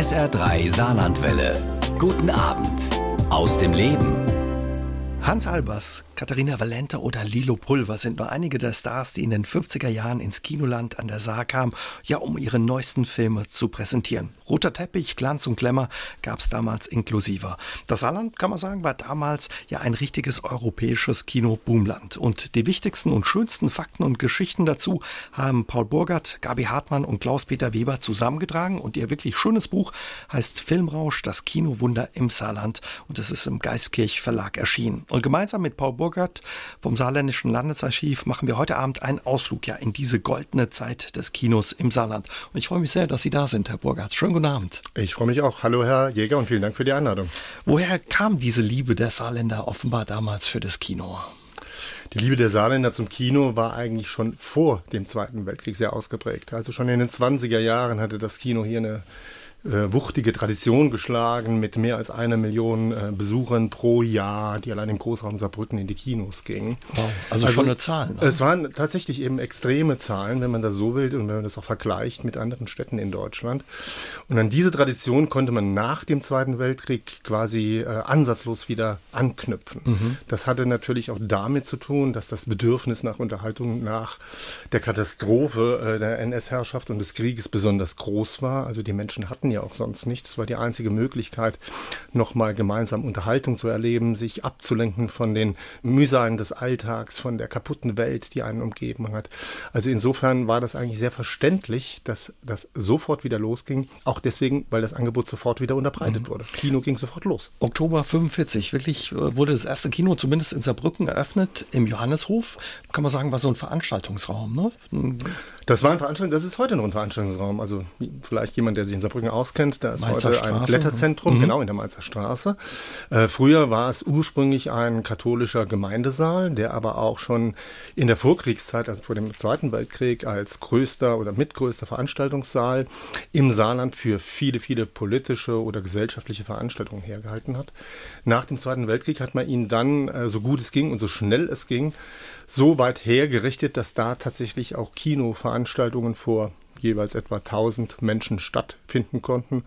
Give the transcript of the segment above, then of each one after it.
SR3 Saarlandwelle. Guten Abend aus dem Leben. Hans Albers, Katharina Valente oder Lilo Pulver sind nur einige der Stars, die in den 50er Jahren ins Kinoland an der Saar kamen, ja, um ihre neuesten Filme zu präsentieren. Roter Teppich, Glanz und Glamour gab es damals inklusiver. Das Saarland, kann man sagen, war damals ja ein richtiges europäisches Kino-Boomland. Und die wichtigsten und schönsten Fakten und Geschichten dazu haben Paul Burgert, Gabi Hartmann und Klaus-Peter Weber zusammengetragen. Und ihr wirklich schönes Buch heißt Filmrausch, das Kinowunder im Saarland. Und es ist im Geistkirch Verlag erschienen. Und gemeinsam mit Paul Burgert vom Saarländischen Landesarchiv machen wir heute Abend einen Ausflug ja in diese goldene Zeit des Kinos im Saarland. Und ich freue mich sehr, dass Sie da sind, Herr Burgert. Schönen guten Abend. Ich freue mich auch. Hallo, Herr Jäger, und vielen Dank für die Einladung. Woher kam diese Liebe der Saarländer offenbar damals für das Kino? Die Liebe der Saarländer zum Kino war eigentlich schon vor dem Zweiten Weltkrieg sehr ausgeprägt. Also schon in den 20er Jahren hatte das Kino hier eine äh, wuchtige Tradition geschlagen mit mehr als einer Million äh, Besuchern pro Jahr, die allein im Großraum Saarbrücken in die Kinos gingen. Wow. Also, also schon eine Zahl. Ne? Es waren tatsächlich eben extreme Zahlen, wenn man das so will und wenn man das auch vergleicht mit anderen Städten in Deutschland. Und an diese Tradition konnte man nach dem Zweiten Weltkrieg quasi äh, ansatzlos wieder anknüpfen. Mhm. Das hatte natürlich auch damit zu tun, dass das Bedürfnis nach Unterhaltung nach der Katastrophe äh, der NS-Herrschaft und des Krieges besonders groß war. Also die Menschen hatten hatten ja auch sonst nichts. Es war die einzige Möglichkeit, nochmal gemeinsam Unterhaltung zu erleben, sich abzulenken von den Mühsalen des Alltags, von der kaputten Welt, die einen umgeben hat. Also insofern war das eigentlich sehr verständlich, dass das sofort wieder losging. Auch deswegen, weil das Angebot sofort wieder unterbreitet mhm. wurde. Kino ging sofort los. Oktober 45, wirklich äh, wurde das erste Kino zumindest in Saarbrücken eröffnet, im Johanneshof. Kann man sagen, war so ein Veranstaltungsraum. Ne? Das war ein Veranstaltung, das ist heute noch ein Veranstaltungsraum. Also vielleicht jemand, der sich in Saarbrücken auskennt, da ist Mainzer heute Straße. ein Blätterzentrum, mhm. genau in der Mainzer Straße. Äh, früher war es ursprünglich ein katholischer Gemeindesaal, der aber auch schon in der Vorkriegszeit, also vor dem Zweiten Weltkrieg, als größter oder mitgrößter Veranstaltungssaal im Saarland für viele, viele politische oder gesellschaftliche Veranstaltungen hergehalten hat. Nach dem Zweiten Weltkrieg hat man ihn dann, äh, so gut es ging und so schnell es ging, so weit hergerichtet, dass da tatsächlich auch Kinoveranstaltungen vor jeweils etwa 1000 Menschen stattfinden konnten.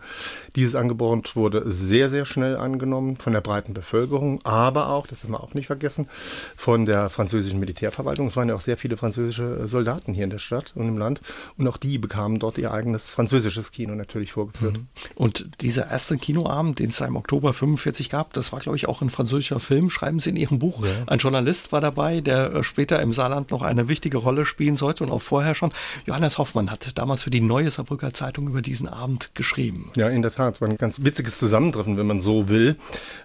Dieses Angebot wurde sehr, sehr schnell angenommen von der breiten Bevölkerung, aber auch, das darf man auch nicht vergessen, von der französischen Militärverwaltung. Es waren ja auch sehr viele französische Soldaten hier in der Stadt und im Land und auch die bekamen dort ihr eigenes französisches Kino natürlich vorgeführt. Mhm. Und dieser erste Kinoabend, den es im Oktober 45 gab, das war, glaube ich, auch ein französischer Film, schreiben Sie in Ihrem Buch. Ja. Ein Journalist war dabei, der äh, später im Saarland noch eine wichtige Rolle spielen sollte und auch vorher schon. Johannes Hoffmann hat da damals für die Neue Saarbrücker Zeitung über diesen Abend geschrieben. Ja, in der Tat. War ein ganz witziges Zusammentreffen, wenn man so will.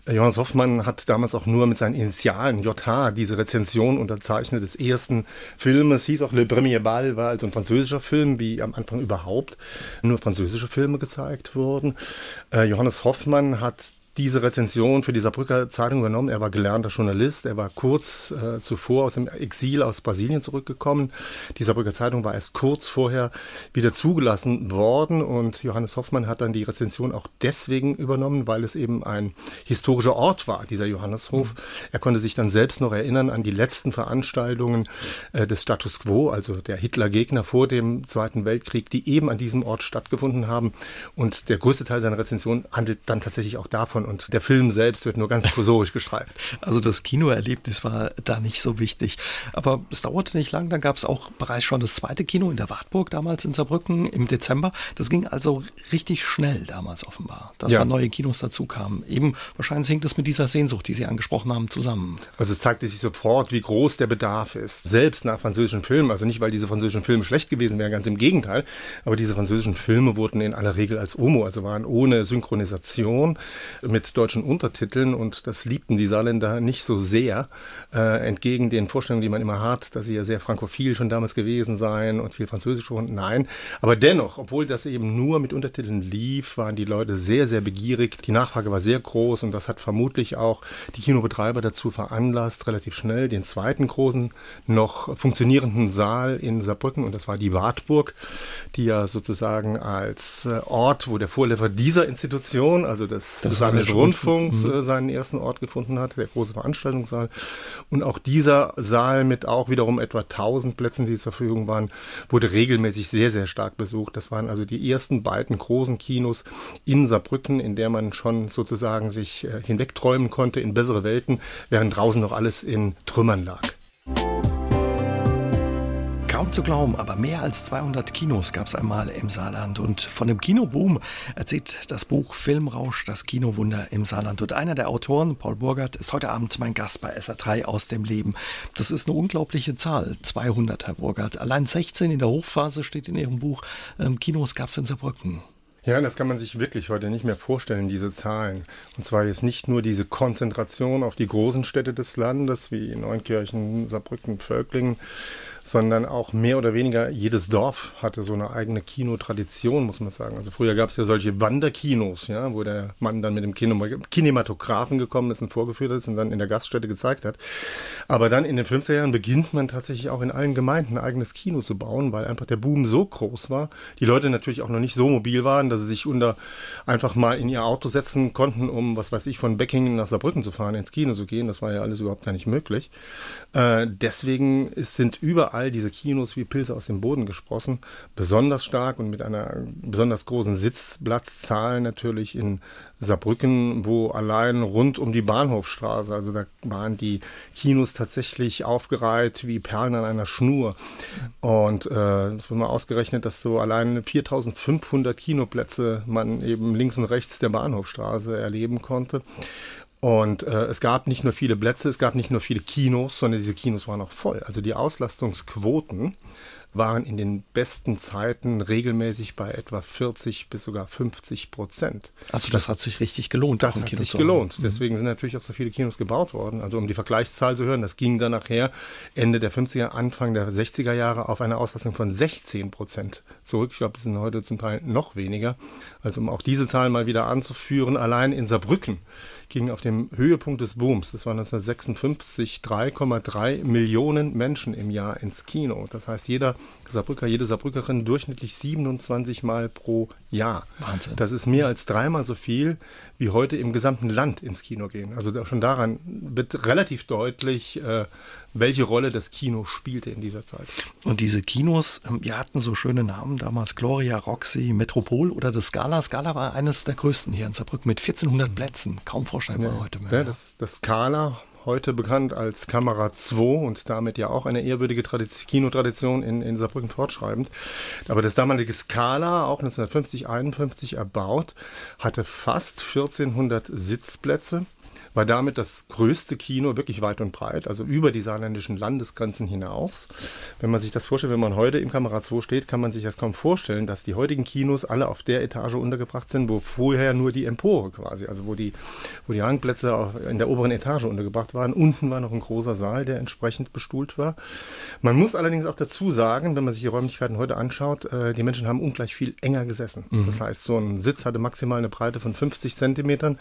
Äh, Johannes Hoffmann hat damals auch nur mit seinen Initialen JH diese Rezension unterzeichnet des ersten Filmes. Hieß auch Le Premier Ball, war also ein französischer Film, wie am Anfang überhaupt nur französische Filme gezeigt wurden. Äh, Johannes Hoffmann hat diese Rezension für die Saarbrücker Zeitung übernommen. Er war gelernter Journalist. Er war kurz äh, zuvor aus dem Exil aus Brasilien zurückgekommen. Die Saarbrücker Zeitung war erst kurz vorher wieder zugelassen worden und Johannes Hoffmann hat dann die Rezension auch deswegen übernommen, weil es eben ein historischer Ort war, dieser Johanneshof. Mhm. Er konnte sich dann selbst noch erinnern an die letzten Veranstaltungen äh, des Status Quo, also der Hitlergegner vor dem Zweiten Weltkrieg, die eben an diesem Ort stattgefunden haben. Und der größte Teil seiner Rezension handelt dann tatsächlich auch davon und der Film selbst wird nur ganz prosorisch gestreift. Also das Kinoerlebnis war da nicht so wichtig. Aber es dauerte nicht lang, dann gab es auch bereits schon das zweite Kino in der Wartburg, damals in Saarbrücken im Dezember. Das ging also richtig schnell damals offenbar, dass ja. da neue Kinos dazu kamen. Eben wahrscheinlich hängt es mit dieser Sehnsucht, die Sie angesprochen haben, zusammen. Also es zeigte sich sofort, wie groß der Bedarf ist. Selbst nach französischen Filmen, also nicht, weil diese französischen Filme schlecht gewesen wären, ganz im Gegenteil, aber diese französischen Filme wurden in aller Regel als Omo, also waren ohne Synchronisation mit mit deutschen Untertiteln und das liebten die Saarländer nicht so sehr, äh, entgegen den Vorstellungen, die man immer hat, dass sie ja sehr frankophil schon damals gewesen seien und viel Französisch schon. Nein, aber dennoch, obwohl das eben nur mit Untertiteln lief, waren die Leute sehr, sehr begierig. Die Nachfrage war sehr groß und das hat vermutlich auch die Kinobetreiber dazu veranlasst, relativ schnell den zweiten großen noch funktionierenden Saal in Saarbrücken und das war die Wartburg, die ja sozusagen als äh, Ort, wo der Vorläufer dieser Institution, also das, das war Bayerischen Rundfunks mhm. äh, seinen ersten Ort gefunden hat, der große Veranstaltungssaal. Und auch dieser Saal mit auch wiederum etwa 1000 Plätzen, die zur Verfügung waren, wurde regelmäßig sehr, sehr stark besucht. Das waren also die ersten beiden großen Kinos in Saarbrücken, in der man schon sozusagen sich äh, hinwegträumen konnte in bessere Welten, während draußen noch alles in Trümmern lag. Kaum zu glauben, aber mehr als 200 Kinos gab es einmal im Saarland. Und von dem Kinoboom erzählt das Buch Filmrausch, das Kinowunder im Saarland. Und einer der Autoren, Paul Burgert, ist heute Abend mein Gast bei SA3 aus dem Leben. Das ist eine unglaubliche Zahl, 200, Herr Burgert. Allein 16 in der Hochphase steht in Ihrem Buch. Ähm, Kinos gab es in Saarbrücken. Ja, das kann man sich wirklich heute nicht mehr vorstellen, diese Zahlen. Und zwar jetzt nicht nur diese Konzentration auf die großen Städte des Landes, wie Neunkirchen, Saarbrücken, Völklingen, sondern auch mehr oder weniger jedes Dorf hatte so eine eigene Kinotradition, muss man sagen. Also früher gab es ja solche Wanderkinos, ja, wo der Mann dann mit dem Kinematografen gekommen ist und vorgeführt ist und dann in der Gaststätte gezeigt hat. Aber dann in den 50er Jahren beginnt man tatsächlich auch in allen Gemeinden ein eigenes Kino zu bauen, weil einfach der Boom so groß war. Die Leute natürlich auch noch nicht so mobil waren, dass sie sich unter einfach mal in ihr Auto setzen konnten, um, was weiß ich, von Beckingen nach Saarbrücken zu fahren, ins Kino zu gehen. Das war ja alles überhaupt gar nicht möglich. Äh, deswegen sind überall all diese Kinos wie Pilze aus dem Boden gesprossen, besonders stark und mit einer besonders großen Sitzplatzzahl natürlich in Saarbrücken, wo allein rund um die Bahnhofstraße, also da waren die Kinos tatsächlich aufgereiht wie Perlen an einer Schnur. Und äh, es wurde mal ausgerechnet, dass so allein 4500 Kinoplätze man eben links und rechts der Bahnhofstraße erleben konnte. Und äh, es gab nicht nur viele Plätze, es gab nicht nur viele Kinos, sondern diese Kinos waren auch voll. Also die Auslastungsquoten waren in den besten Zeiten regelmäßig bei etwa 40 bis sogar 50 Prozent. Also das hat sich richtig gelohnt. Das hat Kino sich gelohnt. Mhm. Deswegen sind natürlich auch so viele Kinos gebaut worden. Also um die Vergleichszahl zu hören, das ging dann nachher Ende der 50er, Anfang der 60er Jahre auf eine Auslastung von 16 Prozent zurück. Ich glaube, das sind heute zum Teil noch weniger. Also um auch diese Zahlen mal wieder anzuführen, allein in Saarbrücken gingen auf dem Höhepunkt des Booms, das war 1956, 3,3 Millionen Menschen im Jahr ins Kino. Das heißt, jeder Saarbrücker, jede Saarbrückerin durchschnittlich 27 Mal pro Jahr. Wahnsinn. Das ist mehr als dreimal so viel, wie heute im gesamten Land ins Kino gehen. Also schon daran wird relativ deutlich, äh, welche Rolle das Kino spielte in dieser Zeit. Und diese Kinos, ähm, die hatten so schöne Namen damals, Gloria, Roxy, Metropol oder das Scala. Scala war eines der größten hier in Saarbrücken mit 1400 Plätzen. Kaum vorstellbar ja, heute mehr. Ja, das, das Scala heute bekannt als Kamera 2 und damit ja auch eine ehrwürdige Tradition, Kinotradition in, in Saarbrücken fortschreibend. Aber das damalige Scala, auch 1950, 51 erbaut, hatte fast 1400 Sitzplätze war damit das größte Kino wirklich weit und breit, also über die saarländischen Landesgrenzen hinaus. Wenn man sich das vorstellt, wenn man heute im Kamera 2 steht, kann man sich das kaum vorstellen, dass die heutigen Kinos alle auf der Etage untergebracht sind, wo vorher nur die Empore quasi, also wo die, wo die Rangplätze in der oberen Etage untergebracht waren. Unten war noch ein großer Saal, der entsprechend bestuhlt war. Man muss allerdings auch dazu sagen, wenn man sich die Räumlichkeiten heute anschaut, äh, die Menschen haben ungleich viel enger gesessen. Mhm. Das heißt, so ein Sitz hatte maximal eine Breite von 50 Zentimetern.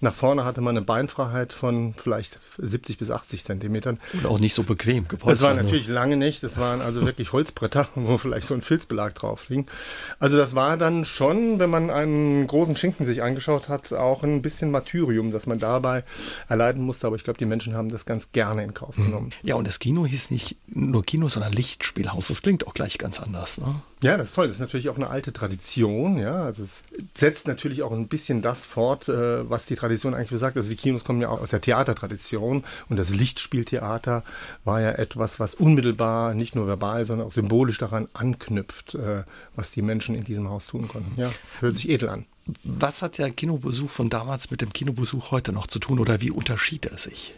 Nach vorne hatte man eine Bein Beinfreiheit von vielleicht 70 bis 80 Zentimetern. Und auch nicht so bequem gepolstert. Das war natürlich lange nicht. Das waren also wirklich Holzbretter, wo vielleicht so ein Filzbelag drauf liegt. Also das war dann schon, wenn man einen großen Schinken sich angeschaut hat, auch ein bisschen Martyrium, das man dabei erleiden musste. Aber ich glaube, die Menschen haben das ganz gerne in Kauf mhm. genommen. Ja, und das Kino hieß nicht nur Kino, sondern Lichtspielhaus. Das klingt auch gleich ganz anders. Ne? Ja, das ist toll. Das ist natürlich auch eine alte Tradition. Ja, also es setzt natürlich auch ein bisschen das fort, äh, was die Tradition eigentlich besagt. Also die Kinos kommen ja auch aus der Theatertradition und das Lichtspieltheater war ja etwas, was unmittelbar, nicht nur verbal, sondern auch symbolisch daran anknüpft, äh, was die Menschen in diesem Haus tun konnten. Ja, das hört sich edel an. Was hat der Kinobesuch von damals mit dem Kinobesuch heute noch zu tun oder wie unterschied er sich?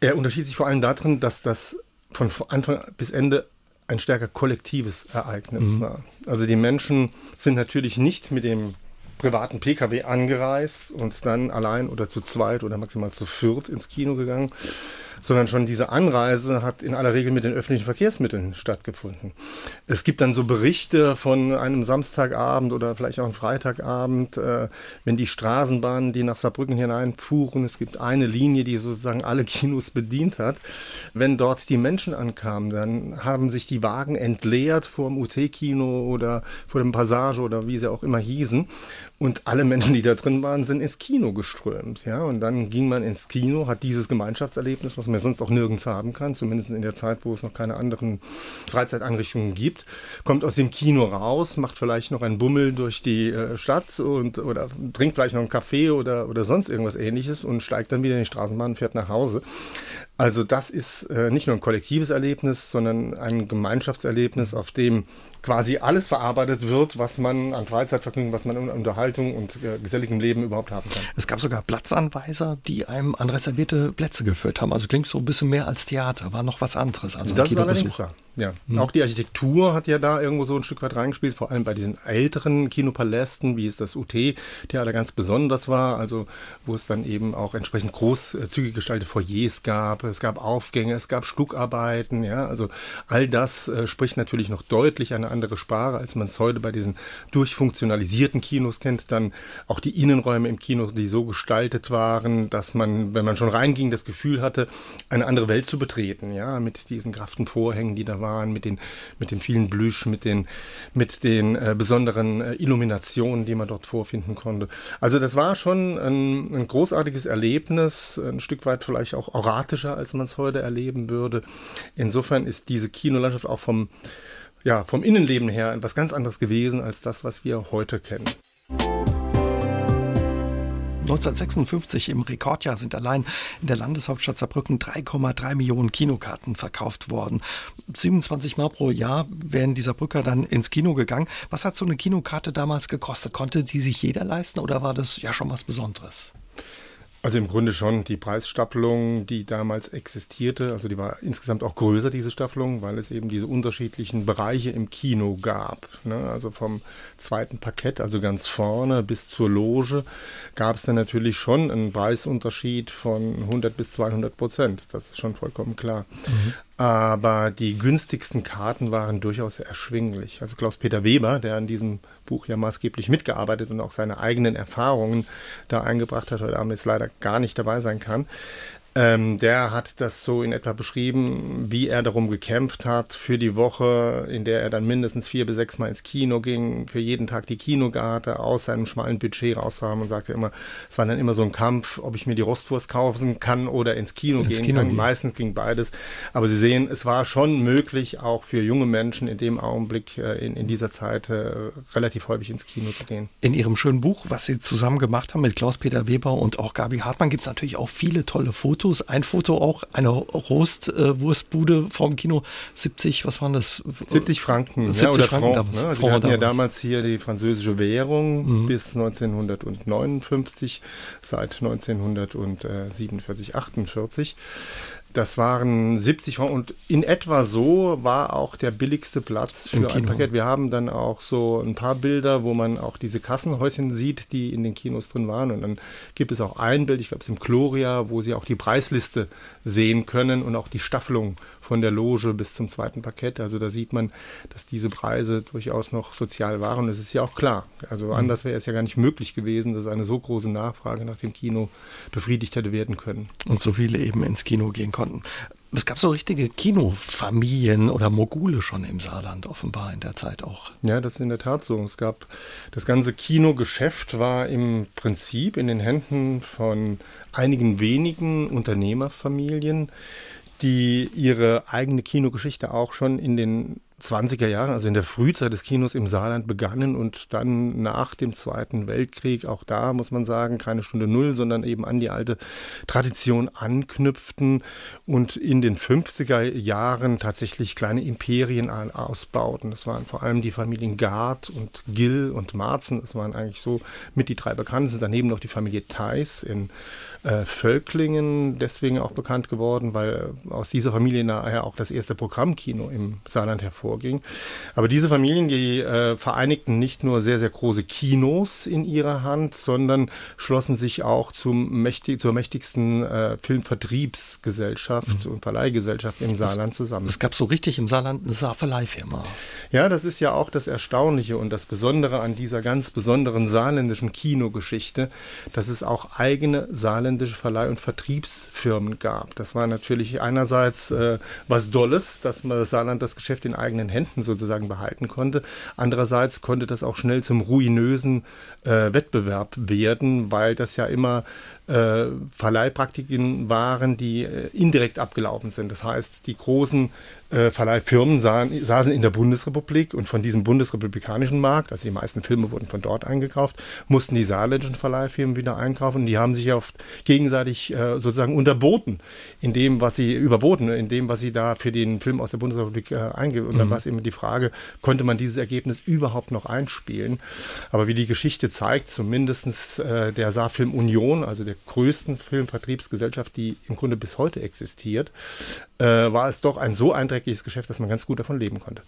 Er unterschied sich vor allem darin, dass das von Anfang bis Ende ein stärker kollektives Ereignis mhm. war. Also die Menschen sind natürlich nicht mit dem privaten Pkw angereist und dann allein oder zu zweit oder maximal zu viert ins Kino gegangen, sondern schon diese Anreise hat in aller Regel mit den öffentlichen Verkehrsmitteln stattgefunden. Es gibt dann so Berichte von einem Samstagabend oder vielleicht auch einem Freitagabend, äh, wenn die Straßenbahnen, die nach Saarbrücken hineinfuhren, es gibt eine Linie, die sozusagen alle Kinos bedient hat. Wenn dort die Menschen ankamen, dann haben sich die Wagen entleert vor dem UT-Kino oder vor dem Passage oder wie sie auch immer hießen. Und alle Menschen, die da drin waren, sind ins Kino geströmt. Ja? Und dann ging man ins Kino, hat dieses Gemeinschaftserlebnis, was man sonst auch nirgends haben kann, zumindest in der Zeit, wo es noch keine anderen Freizeiteinrichtungen gibt, kommt aus dem Kino raus, macht vielleicht noch einen Bummel durch die äh, Stadt und oder trinkt vielleicht noch einen Kaffee oder, oder sonst irgendwas ähnliches und steigt dann wieder in die Straßenbahn und fährt nach Hause. Also das ist äh, nicht nur ein kollektives Erlebnis, sondern ein Gemeinschaftserlebnis, auf dem quasi alles verarbeitet wird, was man an Freizeitvergnügen, was man an Unterhaltung und äh, geselligem Leben überhaupt haben kann. Es gab sogar Platzanweiser, die einem an reservierte Plätze geführt haben. Also klingt so ein bisschen mehr als Theater, war noch was anderes. Also das allerdings wahr. Ja, mhm. auch die Architektur hat ja da irgendwo so ein Stück weit reingespielt, vor allem bei diesen älteren Kinopalästen, wie es das UT Theater ganz besonders war, also wo es dann eben auch entsprechend großzügig gestaltete Foyers gab, es gab Aufgänge, es gab Stuckarbeiten, ja, also all das äh, spricht natürlich noch deutlich eine andere Sprache, als man es heute bei diesen durchfunktionalisierten Kinos kennt, dann auch die Innenräume im Kino, die so gestaltet waren, dass man, wenn man schon reinging, das Gefühl hatte, eine andere Welt zu betreten, ja, mit diesen graften Vorhängen, die da waren, mit den, mit den vielen Blüsch, mit den, mit den äh, besonderen äh, Illuminationen, die man dort vorfinden konnte. Also das war schon ein, ein großartiges Erlebnis, ein Stück weit vielleicht auch oratischer, als man es heute erleben würde. Insofern ist diese Kinolandschaft auch vom, ja, vom Innenleben her etwas ganz anderes gewesen als das, was wir heute kennen. 1956 im Rekordjahr sind allein in der Landeshauptstadt Saarbrücken 3,3 Millionen Kinokarten verkauft worden. 27 Mal pro Jahr wären dieser Brücker dann ins Kino gegangen. Was hat so eine Kinokarte damals gekostet? Konnte die sich jeder leisten oder war das ja schon was Besonderes? Also im Grunde schon die Preisstaffelung, die damals existierte, also die war insgesamt auch größer, diese Staffelung, weil es eben diese unterschiedlichen Bereiche im Kino gab. Ne? Also vom zweiten Parkett, also ganz vorne bis zur Loge, gab es dann natürlich schon einen Preisunterschied von 100 bis 200 Prozent. Das ist schon vollkommen klar. Mhm. Aber die günstigsten Karten waren durchaus erschwinglich. Also Klaus-Peter Weber, der an diesem Buch ja maßgeblich mitgearbeitet und auch seine eigenen Erfahrungen da eingebracht hat, heute Abend jetzt leider gar nicht dabei sein kann, ähm, der hat das so in etwa beschrieben, wie er darum gekämpft hat für die Woche, in der er dann mindestens vier bis sechs Mal ins Kino ging, für jeden Tag die Kinogarte aus seinem schmalen Budget rauszuhaben und sagte immer, es war dann immer so ein Kampf, ob ich mir die Rostwurst kaufen kann oder ins Kino ins gehen Kino kann. Gehen. Meistens ging beides. Aber Sie sehen, es war schon möglich, auch für junge Menschen in dem Augenblick, äh, in, in dieser Zeit, äh, relativ häufig ins Kino zu gehen. In Ihrem schönen Buch, was Sie zusammen gemacht haben mit Klaus-Peter Weber und auch Gabi Hartmann, gibt es natürlich auch viele tolle Fotos Fotos. Ein Foto auch, eine Rostwurstbude äh, vorm Kino. 70, was waren das? 70 Franken, 70 ja, oder Franken Franc, damals. Ne? Also wir hatten damals. ja damals hier die französische Währung mhm. bis 1959, seit 1947, 48. Das waren 70 Franken und in etwa so war auch der billigste Platz für ein Paket. Wir haben dann auch so ein paar Bilder, wo man auch diese Kassenhäuschen sieht, die in den Kinos drin waren. Und dann gibt es auch ein Bild, ich glaube es ist im Gloria, wo Sie auch die Preisliste sehen können und auch die Staffelung von der Loge bis zum zweiten Parkett. Also da sieht man, dass diese Preise durchaus noch sozial waren. Das ist ja auch klar. Also mhm. anders wäre es ja gar nicht möglich gewesen, dass eine so große Nachfrage nach dem Kino befriedigt hätte werden können. Und so viele eben ins Kino gehen konnten. Es gab so richtige Kinofamilien oder Mogule schon im Saarland offenbar in der Zeit auch. Ja, das ist in der Tat so. Es gab das ganze Kinogeschäft war im Prinzip in den Händen von einigen wenigen Unternehmerfamilien, die ihre eigene Kinogeschichte auch schon in den 20er Jahren, also in der Frühzeit des Kinos im Saarland begannen und dann nach dem Zweiten Weltkrieg, auch da muss man sagen, keine Stunde Null, sondern eben an die alte Tradition anknüpften und in den 50er Jahren tatsächlich kleine Imperien ausbauten. Das waren vor allem die Familien Gard und Gill und Marzen, das waren eigentlich so mit die drei bekanntesten. Daneben noch die Familie Theis in äh, Völklingen deswegen auch bekannt geworden, weil aus dieser Familie nachher auch das erste Programmkino im Saarland hervor vorging. Aber diese Familien, die äh, vereinigten nicht nur sehr, sehr große Kinos in ihrer Hand, sondern schlossen sich auch zum mächtig, zur mächtigsten äh, Filmvertriebsgesellschaft mhm. und Verleihgesellschaft im Saarland zusammen. Es gab so richtig im Saarland eine Saarverleihfirma. Ja, das ist ja auch das Erstaunliche und das Besondere an dieser ganz besonderen saarländischen Kinogeschichte, dass es auch eigene saarländische Verleih- und Vertriebsfirmen gab. Das war natürlich einerseits äh, was Dolles, dass man das Saarland das Geschäft in eigenen Händen sozusagen behalten konnte. Andererseits konnte das auch schnell zum ruinösen äh, Wettbewerb werden, weil das ja immer äh, Verleihpraktiken waren, die äh, indirekt abgelaufen sind. Das heißt, die großen äh, Verleihfirmen sahen, saßen in der Bundesrepublik und von diesem bundesrepublikanischen Markt, also die meisten Filme wurden von dort eingekauft, mussten die saarländischen Verleihfirmen wieder einkaufen. Die haben sich oft gegenseitig äh, sozusagen unterboten in dem, was sie überboten, in dem, was sie da für den Film aus der Bundesrepublik äh, eingeben. Und dann mhm. war es immer die Frage, konnte man dieses Ergebnis überhaupt noch einspielen? Aber wie die Geschichte zeigt, zumindest äh, der Saarfilm Union, also der größten Filmvertriebsgesellschaft, die im Grunde bis heute existiert, äh, war es doch ein so einträgliches Geschäft, dass man ganz gut davon leben konnte.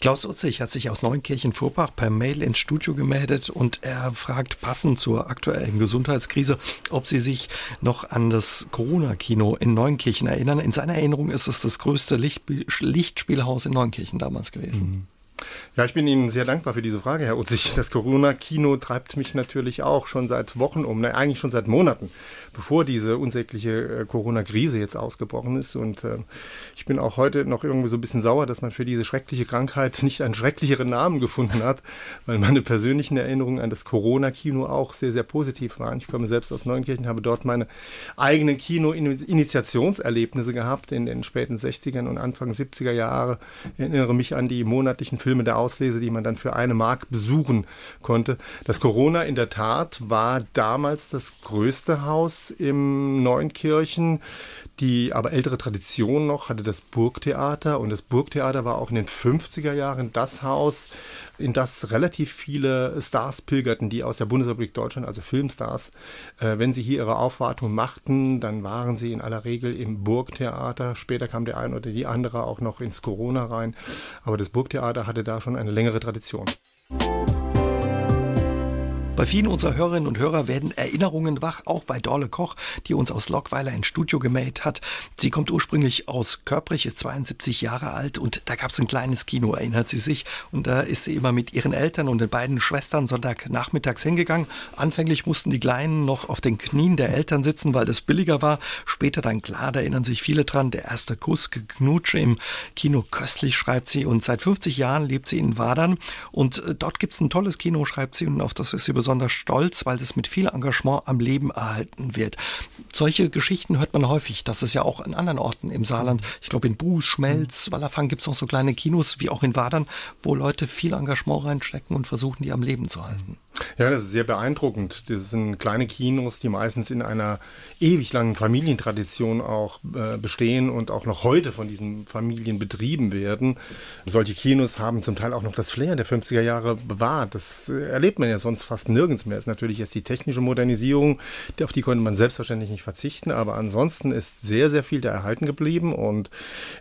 Klaus Utzig hat sich aus Neunkirchen-Vorbach per Mail ins Studio gemeldet und er fragt passend zur aktuellen Gesundheitskrise, ob Sie sich noch an das Corona-Kino in Neunkirchen erinnern. In seiner Erinnerung ist es das größte Licht Lichtspielhaus in Neunkirchen damals gewesen. Mhm. Ja, ich bin Ihnen sehr dankbar für diese Frage, Herr Utzig. Das Corona-Kino treibt mich natürlich auch schon seit Wochen um, ne, eigentlich schon seit Monaten, bevor diese unsägliche äh, Corona-Krise jetzt ausgebrochen ist. Und äh, ich bin auch heute noch irgendwie so ein bisschen sauer, dass man für diese schreckliche Krankheit nicht einen schrecklicheren Namen gefunden hat, weil meine persönlichen Erinnerungen an das Corona-Kino auch sehr, sehr positiv waren. Ich komme selbst aus Neunkirchen, habe dort meine eigenen Kino-Initiationserlebnisse gehabt in den späten 60ern und Anfang 70er Jahre. Ich erinnere mich an die monatlichen Filme der Auslese, die man dann für eine Mark besuchen konnte. Das Corona in der Tat war damals das größte Haus im Neunkirchen. Die aber ältere Tradition noch hatte das Burgtheater und das Burgtheater war auch in den 50er Jahren das Haus, in das relativ viele Stars pilgerten, die aus der Bundesrepublik Deutschland, also Filmstars. Äh, wenn sie hier ihre Aufwartung machten, dann waren sie in aller Regel im Burgtheater. Später kam der eine oder die andere auch noch ins Corona rein. Aber das Burgtheater hatte da schon eine längere Tradition. Bei vielen unserer Hörerinnen und Hörer werden Erinnerungen wach, auch bei Dorle Koch, die uns aus Lockweiler ins Studio gemäht hat. Sie kommt ursprünglich aus Körprich, ist 72 Jahre alt und da gab es ein kleines Kino, erinnert sie sich. Und da ist sie immer mit ihren Eltern und den beiden Schwestern Sonntagnachmittags hingegangen. Anfänglich mussten die Kleinen noch auf den Knien der Eltern sitzen, weil das billiger war. Später dann klar, da erinnern sich viele dran, der erste Kuss, Geknutsche im Kino köstlich, schreibt sie. Und seit 50 Jahren lebt sie in Wadern und äh, dort gibt es ein tolles Kino, schreibt sie, und auf das ist sie besonders stolz, weil es mit viel Engagement am Leben erhalten wird. Solche Geschichten hört man häufig. Das ist ja auch in anderen Orten im Saarland. Ich glaube, in Buß, Schmelz, Wallerfang gibt es auch so kleine Kinos, wie auch in Wadern, wo Leute viel Engagement reinstecken und versuchen, die am Leben zu halten. Ja, das ist sehr beeindruckend. Das sind kleine Kinos, die meistens in einer ewig langen Familientradition auch äh, bestehen und auch noch heute von diesen Familien betrieben werden. Solche Kinos haben zum Teil auch noch das Flair der 50er Jahre bewahrt. Das erlebt man ja sonst fast nirgends mehr. Das ist natürlich jetzt die technische Modernisierung, auf die konnte man selbstverständlich nicht verzichten, aber ansonsten ist sehr, sehr viel da erhalten geblieben und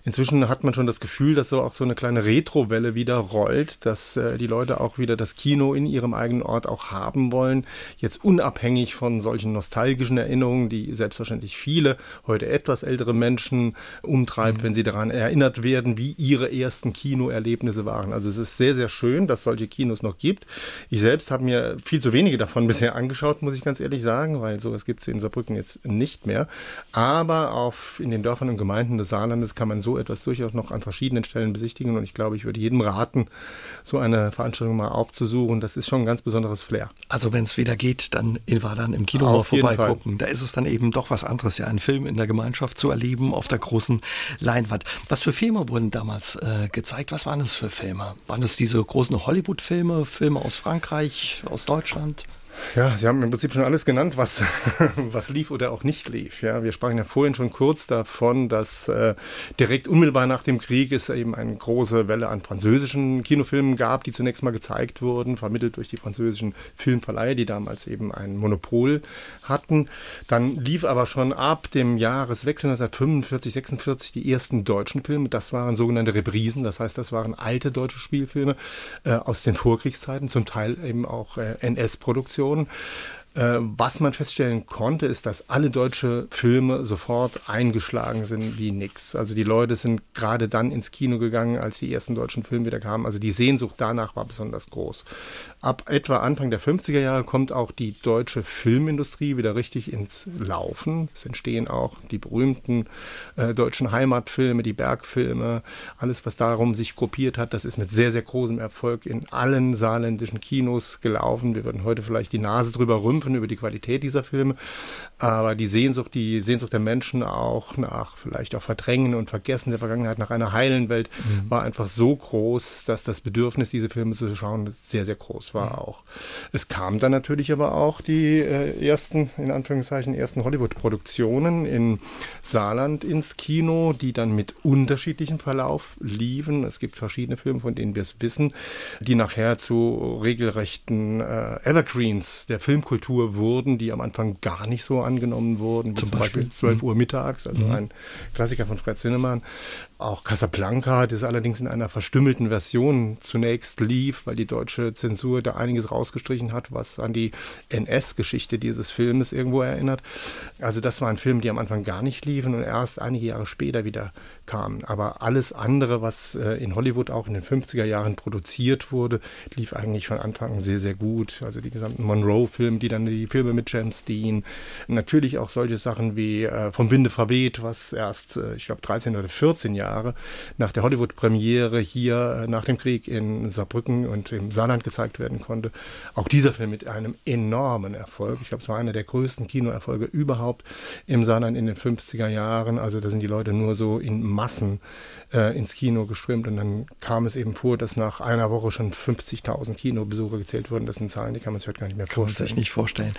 inzwischen hat man schon das Gefühl, dass so auch so eine kleine Retrowelle wieder rollt, dass äh, die Leute auch wieder das Kino in ihrem eigenen Ort auch haben wollen. Jetzt unabhängig von solchen nostalgischen Erinnerungen, die selbstverständlich viele heute etwas ältere Menschen umtreibt, mhm. wenn sie daran erinnert werden, wie ihre ersten Kinoerlebnisse waren. Also es ist sehr, sehr schön, dass es solche Kinos noch gibt. Ich selbst habe mir viel zu wenige davon bisher angeschaut, muss ich ganz ehrlich sagen, weil sowas gibt es in Saarbrücken jetzt nicht mehr. Aber auf, in den Dörfern und Gemeinden des Saarlandes kann man so etwas durchaus noch an verschiedenen Stellen besichtigen und ich glaube, ich würde jedem raten, so eine Veranstaltung mal aufzusuchen. Das ist schon ein ganz besonderes Flair. Also wenn es wieder geht, dann in Wadern im Kino mal vorbeigucken. Da ist es dann eben doch was anderes, ja, einen Film in der Gemeinschaft zu erleben auf der großen Leinwand. Was für Filme wurden damals äh, gezeigt? Was waren das für Filme? Waren das diese großen Hollywood-Filme, Filme aus Frankreich, aus Deutschland? Deutschland Ja, Sie haben im Prinzip schon alles genannt, was, was lief oder auch nicht lief. Ja, wir sprachen ja vorhin schon kurz davon, dass äh, direkt unmittelbar nach dem Krieg es eben eine große Welle an französischen Kinofilmen gab, die zunächst mal gezeigt wurden, vermittelt durch die französischen Filmverleihe, die damals eben ein Monopol hatten. Dann lief aber schon ab dem Jahreswechsel 1945, 46 die ersten deutschen Filme. Das waren sogenannte Reprisen, das heißt, das waren alte deutsche Spielfilme äh, aus den Vorkriegszeiten, zum Teil eben auch äh, NS-Produktionen. Äh, was man feststellen konnte, ist, dass alle deutsche Filme sofort eingeschlagen sind wie nix. Also die Leute sind gerade dann ins Kino gegangen, als die ersten deutschen Filme wieder kamen. Also die Sehnsucht danach war besonders groß. Ab etwa Anfang der 50er Jahre kommt auch die deutsche Filmindustrie wieder richtig ins Laufen. Es entstehen auch die berühmten äh, deutschen Heimatfilme, die Bergfilme, alles, was darum sich gruppiert hat. Das ist mit sehr, sehr großem Erfolg in allen saarländischen Kinos gelaufen. Wir würden heute vielleicht die Nase drüber rümpfen über die Qualität dieser Filme, aber die Sehnsucht, die Sehnsucht der Menschen auch nach vielleicht auch Verdrängen und Vergessen der Vergangenheit, nach einer heilen Welt, mhm. war einfach so groß, dass das Bedürfnis, diese Filme zu schauen, sehr, sehr groß war auch. Es kam dann natürlich aber auch die äh, ersten, in Anführungszeichen, ersten Hollywood-Produktionen in Saarland ins Kino, die dann mit unterschiedlichem Verlauf liefen. Es gibt verschiedene Filme, von denen wir es wissen, die nachher zu regelrechten äh, Evergreens der Filmkultur wurden, die am Anfang gar nicht so angenommen wurden. Zum, zum Beispiel, Beispiel 12 mhm. Uhr mittags, also mhm. ein Klassiker von Fred Zinnemann. Auch Casablanca, das allerdings in einer verstümmelten Version zunächst lief, weil die deutsche Zensur da einiges rausgestrichen hat, was an die NS-Geschichte dieses Filmes irgendwo erinnert. Also das war ein Film, die am Anfang gar nicht liefen und erst einige Jahre später wieder kamen. Aber alles andere, was äh, in Hollywood auch in den 50er Jahren produziert wurde, lief eigentlich von Anfang an sehr, sehr gut. Also die gesamten Monroe-Filme, die dann die Filme mit James Dean, natürlich auch solche Sachen wie äh, Vom Winde verweht, was erst, äh, ich glaube, 13 oder 14 Jahre nach der Hollywood-Premiere hier nach dem Krieg in Saarbrücken und im Saarland gezeigt werden konnte. Auch dieser Film mit einem enormen Erfolg. Ich glaube, es war einer der größten Kinoerfolge überhaupt im Saarland in den 50er Jahren. Also da sind die Leute nur so in Massen äh, ins Kino geströmt und dann kam es eben vor, dass nach einer Woche schon 50.000 Kinobesucher gezählt wurden. Das sind Zahlen, die kann man sich heute gar nicht mehr vorstellen. Kann man sich nicht vorstellen.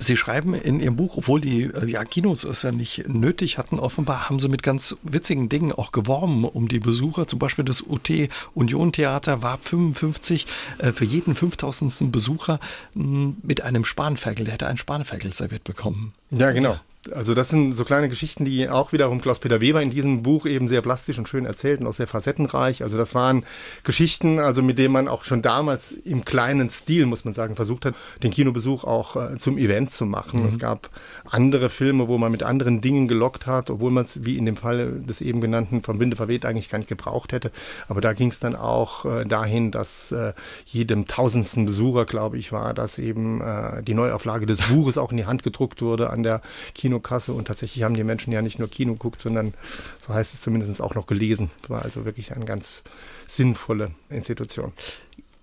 Sie schreiben in Ihrem Buch, obwohl die äh, ja, Kinos es ja nicht nötig hatten, offenbar haben Sie mit ganz witzigen Dingen auch geworben um die Besucher. Zum Beispiel das UT Union Theater war 55 äh, für jeden 5000. Besucher mh, hm, mit einem Spanferkel. Der hätte einen Spanferkel serviert bekommen. Ja, genau. Also das sind so kleine Geschichten, die auch wiederum Klaus-Peter Weber in diesem Buch eben sehr plastisch und schön erzählt und auch sehr facettenreich. Also das waren Geschichten, also mit denen man auch schon damals im kleinen Stil, muss man sagen, versucht hat, den Kinobesuch auch äh, zum Event zu machen. Mhm. Es gab andere Filme, wo man mit anderen Dingen gelockt hat, obwohl man es wie in dem Fall des eben genannten vom Winde verweht eigentlich gar nicht gebraucht hätte. Aber da ging es dann auch äh, dahin, dass äh, jedem tausendsten Besucher, glaube ich, war, dass eben äh, die Neuauflage des Buches auch in die Hand gedruckt wurde an der Kino Kinokasse und tatsächlich haben die Menschen ja nicht nur Kino geguckt, sondern so heißt es zumindest auch noch gelesen. War also wirklich eine ganz sinnvolle Institution.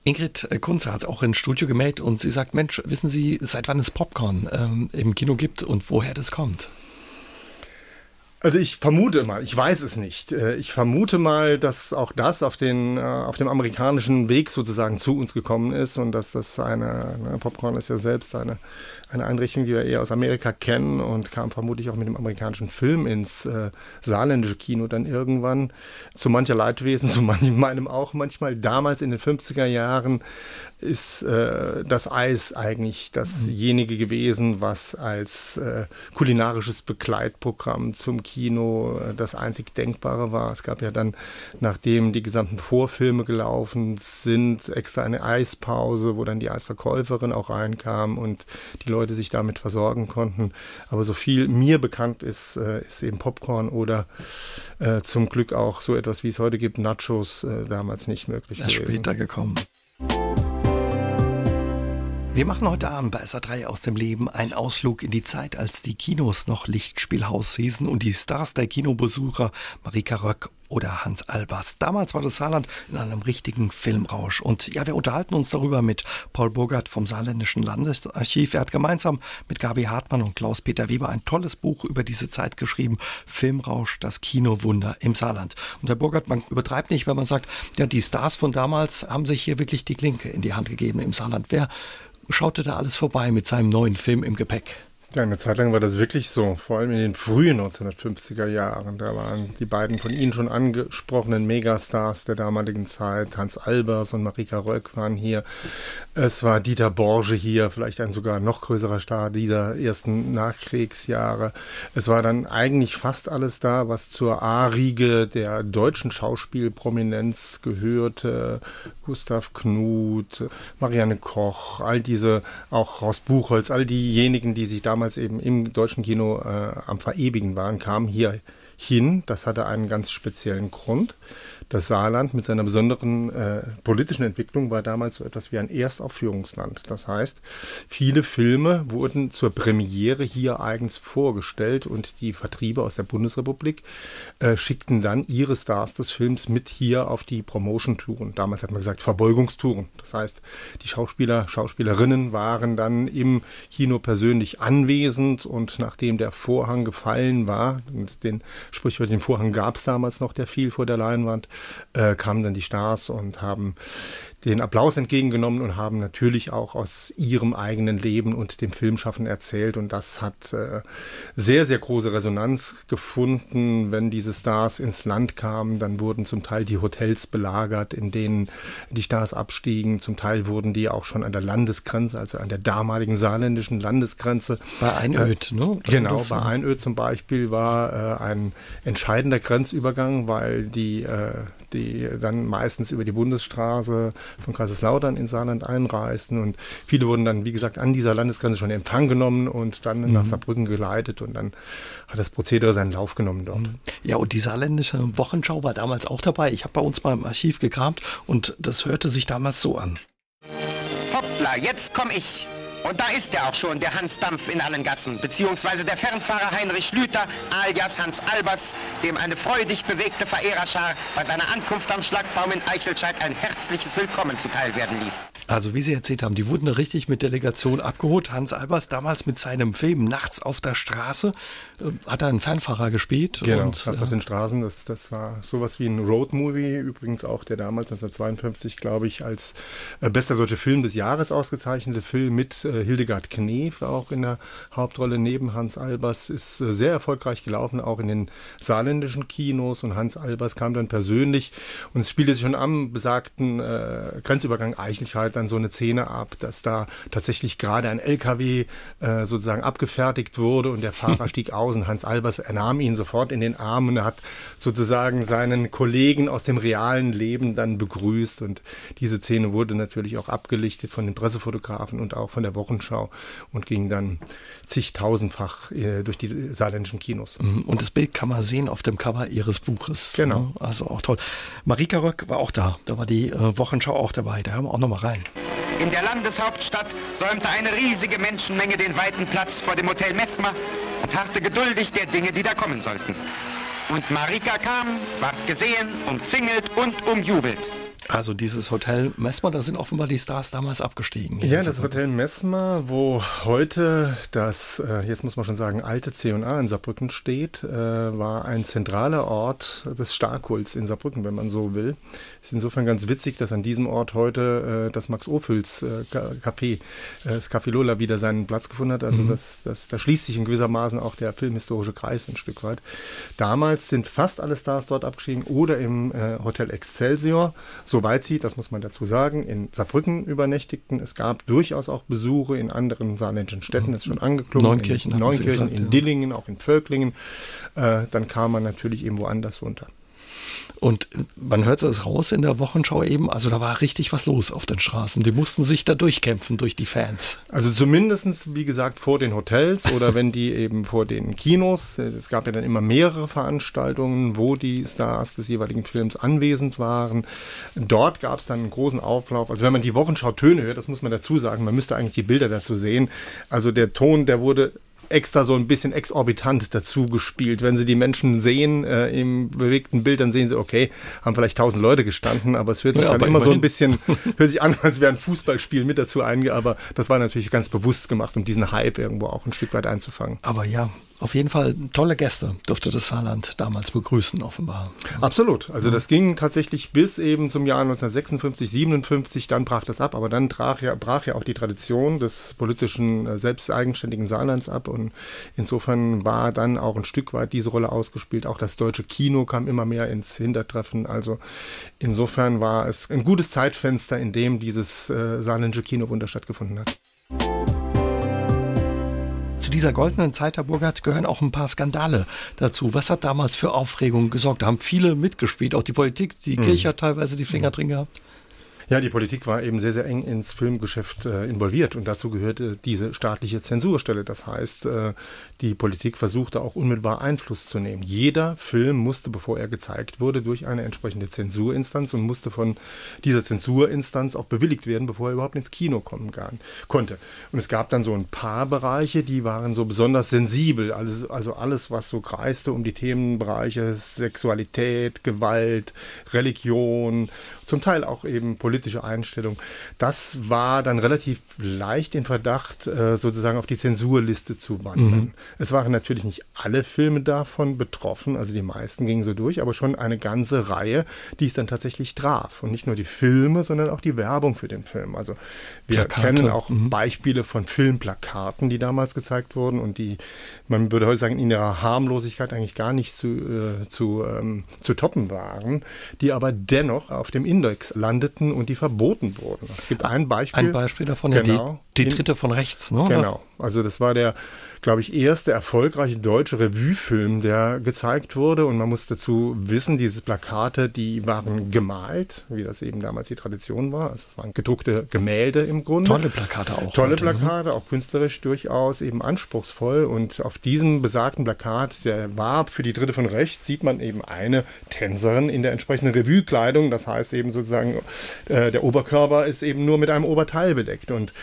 Ingrid Kunze hat es auch ins Studio gemeldet und sie sagt, Mensch, wissen Sie, seit wann es Popcorn ähm, im Kino gibt und woher das kommt? Also ich vermute mal, ich weiß es nicht. Äh, ich vermute mal, dass auch das auf, den, äh, auf dem amerikanischen Weg sozusagen zu uns gekommen ist und dass das eine, ne, Popcorn ist ja selbst eine, eine Einrichtung, die wir eher aus Amerika kennen und kam vermutlich auch mit dem amerikanischen Film ins äh, saarländische Kino dann irgendwann. Zu mancher Leidwesen, zu manchem, meinem auch manchmal. Damals in den 50er Jahren ist äh, das Eis eigentlich dasjenige gewesen, was als äh, kulinarisches Begleitprogramm zum Kino Kino das einzig Denkbare war. Es gab ja dann, nachdem die gesamten Vorfilme gelaufen sind, extra eine Eispause, wo dann die Eisverkäuferin auch reinkam und die Leute sich damit versorgen konnten. Aber so viel mir bekannt ist, äh, ist eben Popcorn oder äh, zum Glück auch so etwas, wie es heute gibt, Nachos, äh, damals nicht möglich das gewesen. später gekommen. Wir machen heute Abend bei SA3 aus dem Leben einen Ausflug in die Zeit, als die Kinos noch Lichtspielhaus hießen und die Stars der Kinobesucher Marika Röck oder Hans Albers. Damals war das Saarland in einem richtigen Filmrausch. Und ja, wir unterhalten uns darüber mit Paul Burgert vom Saarländischen Landesarchiv. Er hat gemeinsam mit Gabi Hartmann und Klaus-Peter Weber ein tolles Buch über diese Zeit geschrieben. Filmrausch, das Kinowunder im Saarland. Und Herr Burgert, man übertreibt nicht, wenn man sagt, ja, die Stars von damals haben sich hier wirklich die Klinke in die Hand gegeben im Saarland. Wer schaute da alles vorbei mit seinem neuen Film im Gepäck. Ja, eine Zeit lang war das wirklich so, vor allem in den frühen 1950er Jahren. Da waren die beiden von Ihnen schon angesprochenen Megastars der damaligen Zeit, Hans Albers und Marika Röck waren hier. Es war Dieter Borge hier, vielleicht ein sogar noch größerer Star dieser ersten Nachkriegsjahre. Es war dann eigentlich fast alles da, was zur A-Riege der deutschen Schauspielprominenz gehörte. Gustav Knuth, Marianne Koch, all diese, auch Horst Buchholz, all diejenigen, die sich damals damals eben im deutschen Kino äh, am Verewigen waren, kamen hier hin. Das hatte einen ganz speziellen Grund. Das Saarland mit seiner besonderen äh, politischen Entwicklung war damals so etwas wie ein Erstaufführungsland. Das heißt, viele Filme wurden zur Premiere hier eigens vorgestellt und die Vertriebe aus der Bundesrepublik äh, schickten dann ihre Stars des Films mit hier auf die Promotion-Touren. Damals hat man gesagt Verbeugungstouren. Das heißt, die Schauspieler, Schauspielerinnen waren dann im Kino persönlich anwesend und nachdem der Vorhang gefallen war, und den sprichwörtlichen Vorhang gab es damals noch, der fiel vor der Leinwand, äh, kamen dann die Stars und haben den Applaus entgegengenommen und haben natürlich auch aus ihrem eigenen Leben und dem Filmschaffen erzählt. Und das hat äh, sehr, sehr große Resonanz gefunden. Wenn diese Stars ins Land kamen, dann wurden zum Teil die Hotels belagert, in denen die Stars abstiegen. Zum Teil wurden die auch schon an der Landesgrenze, also an der damaligen saarländischen Landesgrenze. Bei Einöd, äh, ne? Genau, bei Einöd zum Beispiel war äh, ein entscheidender Grenzübergang, weil die, äh, die dann meistens über die Bundesstraße von Kaiserslautern in Saarland einreisten. Und viele wurden dann, wie gesagt, an dieser Landesgrenze schon in Empfang genommen und dann mhm. nach Saarbrücken geleitet. Und dann hat das Prozedere seinen Lauf genommen dort. Mhm. Ja, und die saarländische Wochenschau war damals auch dabei. Ich habe bei uns mal im Archiv gekramt und das hörte sich damals so an. Hoppla, jetzt komm ich. Und da ist er auch schon, der Hans Dampf in allen Gassen, beziehungsweise der Fernfahrer Heinrich Schlüter, alias Hans Albers, dem eine freudig bewegte Verehrerschar bei seiner Ankunft am Schlagbaum in Eichelscheid ein herzliches Willkommen zuteil werden ließ. Also wie Sie erzählt haben, die wurden da richtig mit Delegation abgeholt. Hans Albers damals mit seinem Film Nachts auf der Straße äh, hat er einen Fernfahrer gespielt. Genau, und, Nachts auf den Straßen, das, das war sowas wie ein Roadmovie, übrigens auch der damals 1952, glaube ich, als äh, bester deutscher Film des Jahres ausgezeichnete Film mit äh, Hildegard Knef auch in der Hauptrolle neben Hans Albers, ist äh, sehr erfolgreich gelaufen, auch in den saarländischen Kinos. Und Hans Albers kam dann persönlich und es spielte sich schon am besagten äh, Grenzübergang Eichelscheid dann so eine Szene ab, dass da tatsächlich gerade ein LKW äh, sozusagen abgefertigt wurde und der Fahrer stieg aus und Hans Albers er nahm ihn sofort in den Arm und er hat sozusagen seinen Kollegen aus dem realen Leben dann begrüßt. Und diese Szene wurde natürlich auch abgelichtet von den Pressefotografen und auch von der Wochenschau und ging dann zigtausendfach äh, durch die saarländischen Kinos. Mhm. Und das Bild kann man sehen auf dem Cover ihres Buches. Genau. Ne? Also auch toll. Marika Röck war auch da. Da war die äh, Wochenschau auch dabei. Da hören wir auch nochmal rein. In der Landeshauptstadt säumte eine riesige Menschenmenge den weiten Platz vor dem Hotel Messmer und harrte geduldig der Dinge, die da kommen sollten. Und Marika kam, ward gesehen, umzingelt und umjubelt. Also dieses Hotel Messmer, da sind offenbar die Stars damals abgestiegen. Ja, das Hotel Messmer, wo heute das, äh, jetzt muss man schon sagen, alte C&A in Saarbrücken steht, äh, war ein zentraler Ort des Starkults in Saarbrücken, wenn man so will. Ist insofern ganz witzig, dass an diesem Ort heute äh, das Max-Ophüls Café, das Café Lola wieder seinen Platz gefunden hat. Also mhm. das, das, da schließt sich in gewissermaßen auch der filmhistorische Kreis ein Stück weit. Damals sind fast alle Stars dort abgestiegen oder im Hotel Excelsior. So soweit sie, das muss man dazu sagen, in Saarbrücken übernächtigten. Es gab durchaus auch Besuche in anderen saarländischen Städten, das ist schon angeklungen. Neunkirchen, in, Neunkirchen, gesagt, in Dillingen, auch in Völklingen. Äh, dann kam man natürlich eben woanders unter. Und man hört es raus in der Wochenschau eben, also da war richtig was los auf den Straßen. Die mussten sich da durchkämpfen durch die Fans. Also zumindestens wie gesagt, vor den Hotels oder wenn die eben vor den Kinos. Es gab ja dann immer mehrere Veranstaltungen, wo die Stars des jeweiligen Films anwesend waren. Dort gab es dann einen großen Auflauf. Also wenn man die Wochenschau-Töne hört, das muss man dazu sagen, man müsste eigentlich die Bilder dazu sehen. Also der Ton, der wurde extra so ein bisschen exorbitant dazu gespielt. Wenn sie die Menschen sehen äh, im bewegten Bild, dann sehen sie, okay, haben vielleicht tausend Leute gestanden, aber es hört sich ja, dann immer so ein bisschen, hört sich an, als wäre ein Fußballspiel mit dazu einge, aber das war natürlich ganz bewusst gemacht, um diesen Hype irgendwo auch ein Stück weit einzufangen. Aber ja, Auf jeden Fall tolle Gäste dürfte das Saarland damals begrüßen, offenbar. Absolut. Also das ging tatsächlich bis eben zum Jahr 1956, 57, dann brach das ab, aber dann brach ja, brach ja auch die Tradition des politischen, äh, selbsteigenständigen Saarlands ab und insofern war dann auch ein Stück weit diese Rolle ausgespielt. Auch das deutsche Kino kam immer mehr ins Hintertreffen. Also insofern war es ein gutes Zeitfenster, in dem dieses äh, saarländische Kinowunder stattgefunden hat dieser goldenen Zeit, Herr Burgert, gehören auch ein paar Skandale dazu. Was hat damals für Aufregung gesorgt? Da haben viele mitgespielt, auch die Politik, die mhm. Kirche hat teilweise die Finger mhm. drin gehabt. Ja, die Politik war eben sehr, sehr eng ins Filmgeschäft äh, involviert und dazu gehörte diese staatliche Zensurstelle. Das heißt, äh, die Politik versuchte auch unmittelbar Einfluss zu nehmen. Jeder Film musste, bevor er gezeigt wurde, durch eine entsprechende Zensurinstanz und musste von dieser Zensurinstanz auch bewilligt werden, bevor er überhaupt ins Kino kommen kann, konnte. Und es gab dann so ein paar Bereiche, die waren so besonders sensibel. Also, also alles, was so kreiste um die Themenbereiche Sexualität, Gewalt, Religion, zum Teil auch eben Politik politische Einstellung. Das war dann relativ leicht in Verdacht, äh, sozusagen auf die Zensurliste zu wandern. Mhm. Es waren natürlich nicht alle Filme davon betroffen, also die meisten gingen so durch, aber schon eine ganze Reihe, die es dann tatsächlich traf. Und nicht nur die Filme, sondern auch die Werbung für den Film. Also wir Plakate. kennen auch mhm. Beispiele von Filmplakaten, die damals gezeigt wurden und die, man würde heute sagen, in ihrer Harmlosigkeit eigentlich gar nicht zu, äh, zu, ähm, zu toppen waren, die aber dennoch auf dem Index landeten und die verboten wurden. Es gibt ein Beispiel. Ein Beispiel davon, genau, ja, die, die dritte von rechts, ne? Genau. Also das war der glaube ich, erste erfolgreiche deutsche Revuefilm, der gezeigt wurde. Und man muss dazu wissen, diese Plakate, die waren gemalt, wie das eben damals die Tradition war. Also es waren gedruckte Gemälde im Grunde. Tolle Plakate auch. Tolle heute, ne? Plakate, auch künstlerisch durchaus eben anspruchsvoll. Und auf diesem besagten Plakat, der war für die dritte von rechts, sieht man eben eine Tänzerin in der entsprechenden Revue-Kleidung. Das heißt eben sozusagen, äh, der Oberkörper ist eben nur mit einem Oberteil bedeckt. Und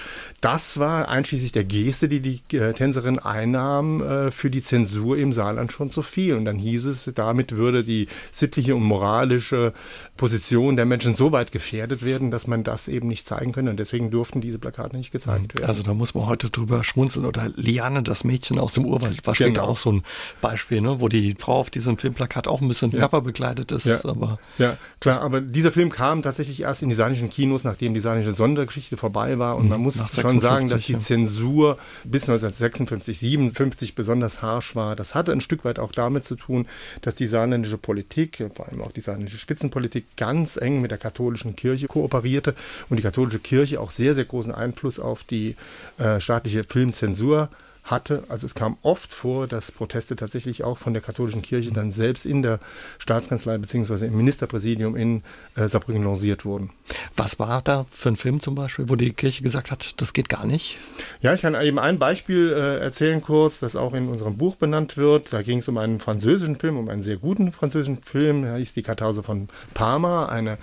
das war einschließlich der Geste, die die äh, Tänzerin einnahm, äh, für die Zensur im Saarland schon zu viel. Und dann hieß es, damit würde die sittliche und moralische Position der Menschen so weit gefährdet werden, dass man das eben nicht zeigen könne. Und deswegen durften diese Plakate nicht gezeigt werden. Also da muss man heute drüber schmunzeln. Oder Liane, das Mädchen aus dem Urwald, war später genau. auch so ein Beispiel, ne? wo die Frau auf diesem Filmplakat auch ein bisschen ja. dapper bekleidet ist. Ja. Aber ja, klar. Aber dieser Film kam tatsächlich erst in die saarländischen Kinos, nachdem die saarländische Sondergeschichte vorbei war. Und man muss schon schon sagen, dass die Zensur bis 1956, 57 besonders harsch war. Das hatte ein Stück weit auch damit zu tun, dass die saarländische Politik, vor allem auch die saarländische Spitzenpolitik, ganz eng mit der katholischen Kirche kooperierte und die katholische Kirche auch sehr, sehr großen Einfluss auf die äh, staatliche Filmzensur hatte. Also es kam oft vor, dass Proteste tatsächlich auch von der katholischen Kirche dann selbst in der Staatskanzlei bzw. im Ministerpräsidium in äh, Saarbrücken lanciert wurden. Was war da für ein Film zum Beispiel, wo die Kirche gesagt hat, das geht gar nicht? Ja, ich kann eben ein Beispiel äh, erzählen kurz, das auch in unserem Buch benannt wird. Da ging es um einen französischen Film, um einen sehr guten französischen Film. Da hieß die Kartause von Parma, eine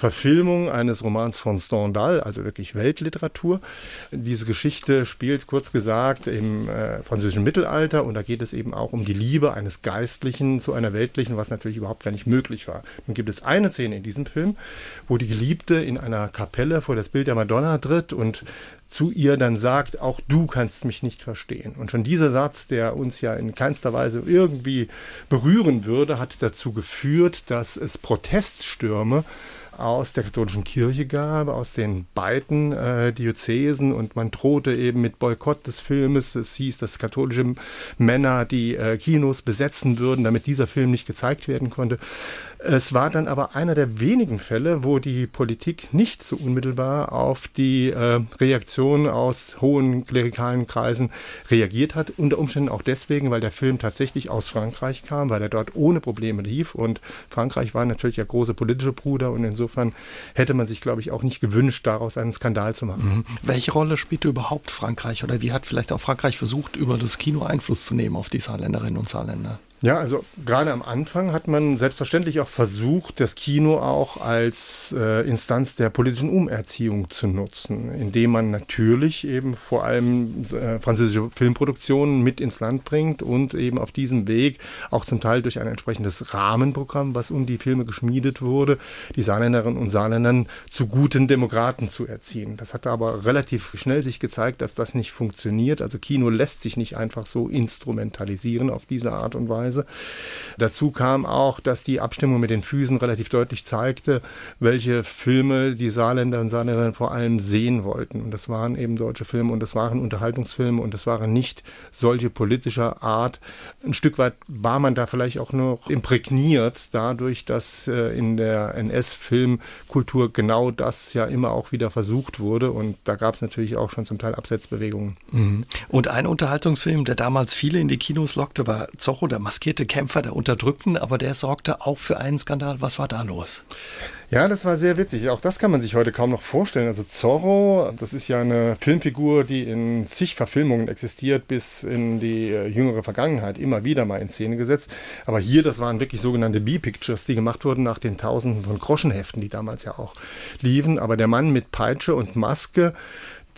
Verfilmung eines Romans von Stendhal, also wirklich Weltliteratur. Diese Geschichte spielt kurz gesagt im äh, französischen Mittelalter und da geht es eben auch um die Liebe eines Geistlichen zu einer Weltlichen, was natürlich überhaupt gar nicht möglich war. Nun gibt es eine Szene in diesem Film, wo die Geliebte in einer Kapelle vor das Bild der Madonna tritt und zu ihr dann sagt, auch du kannst mich nicht verstehen. Und schon dieser Satz, der uns ja in keinster Weise irgendwie berühren würde, hat dazu geführt, dass es Proteststürme aus der katholischen Kirche gab, aus den beiden äh, Diözesen und man drohte eben mit Boykott des Filmes. Es hieß, dass katholische Männer die äh, Kinos besetzen würden, damit dieser Film nicht gezeigt werden konnte. Es war dann aber einer der wenigen Fälle, wo die Politik nicht so unmittelbar auf die äh, Reaktion aus hohen klerikalen Kreisen reagiert hat. Unter Umständen auch deswegen, weil der Film tatsächlich aus Frankreich kam, weil er dort ohne Probleme lief. Und Frankreich war natürlich der große politische Bruder und insofern hätte man sich, glaube ich, auch nicht gewünscht, daraus einen Skandal zu machen. Mhm. Welche Rolle spielte überhaupt Frankreich oder wie hat vielleicht auch Frankreich versucht, über das Kino Einfluss zu nehmen auf die Saarländerinnen und Saarländer? Ja, also gerade am Anfang hat man selbstverständlich auch versucht, das Kino auch als äh, Instanz der politischen Umerziehung zu nutzen, indem man natürlich eben vor allem äh, französische Filmproduktionen mit ins Land bringt und eben auf diesem Weg auch zum Teil durch ein entsprechendes Rahmenprogramm, was um die Filme geschmiedet wurde, die Saarländerinnen und Saarländern zu guten Demokraten zu erziehen. Das hat aber relativ schnell sich gezeigt, dass das nicht funktioniert. Also Kino lässt sich nicht einfach so instrumentalisieren auf diese Art und Weise. Weise. Dazu kam auch, dass die Abstimmung mit den Füßen relativ deutlich zeigte, welche Filme die Saarländer und Saarländerinnen vor allem sehen wollten. Und das waren eben deutsche Filme und das waren Unterhaltungsfilme und das waren nicht solche politischer Art. Ein Stück weit war man da vielleicht auch noch imprägniert dadurch, dass äh, in der NS-Filmkultur genau das ja immer auch wieder versucht wurde. Und da gab es natürlich auch schon zum Teil Absetzbewegungen. Mhm. Und ein Unterhaltungsfilm, der damals viele in die Kinos lockte, war Zorro, der Maske maskierte Kämpfer der Unterdrückten, aber der sorgte auch für einen Skandal. Was war da los? Ja, das war sehr witzig. Auch das kann man sich heute kaum noch vorstellen. Also Zorro, das ist ja eine Filmfigur, die in zig Verfilmungen existiert, bis in die äh, jüngere Vergangenheit immer wieder mal in Szene gesetzt. Aber hier, das waren wirklich sogenannte B-Pictures, die gemacht wurden nach den Tausenden von Groschenheften, die damals ja auch liefen. Aber der Mann mit Peitsche und Maske,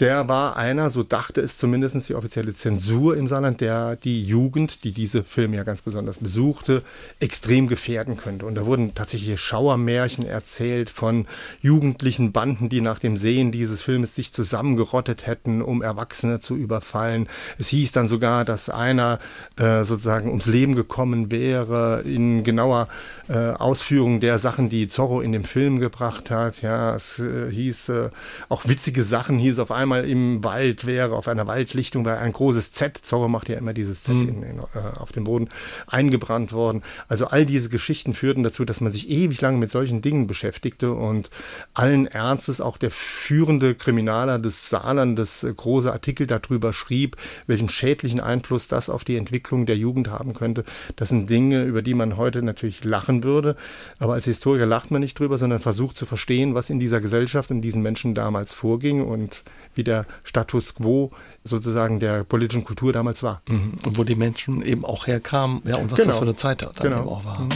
der war einer, so dachte es zumindest die offizielle Zensur im Saarland, der die Jugend, die diese Filme ja ganz besonders besuchte, extrem gefährden könnte. Und da wurden tatsächlich Schauermärchen erzählt von jugendlichen Banden, die nach dem Sehen dieses Filmes sich zusammengerottet hätten, um Erwachsene zu überfallen. Es hieß dann sogar, dass einer äh, sozusagen ums Leben gekommen wäre in genauer äh, Ausführung der Sachen, die Zorro in dem Film gebracht hat. Ja, es äh, hieß äh, auch witzige Sachen, hieß auf einmal einmal im Wald wäre, auf einer Waldlichtung wäre ein großes Z, Zorro macht ja immer dieses Z mhm. in, in, äh, auf dem Boden, eingebrannt worden. Also all diese Geschichten führten dazu, dass man sich ewig lange mit solchen Dingen beschäftigte und allen Ernstes auch der führende Kriminaler des Saarlandes äh, große Artikel darüber schrieb, welchen schädlichen Einfluss das auf die Entwicklung der Jugend haben könnte. Das sind Dinge, über die man heute natürlich lachen würde, aber als Historiker lacht man nicht drüber, sondern versucht zu verstehen, was in dieser Gesellschaft und diesen Menschen damals vorging und wie der Status quo sozusagen der politischen Kultur damals war. Mhm. Und wo die Menschen eben auch herkamen, ja, und was genau. das für eine Zeit dann genau. eben auch war. Mhm.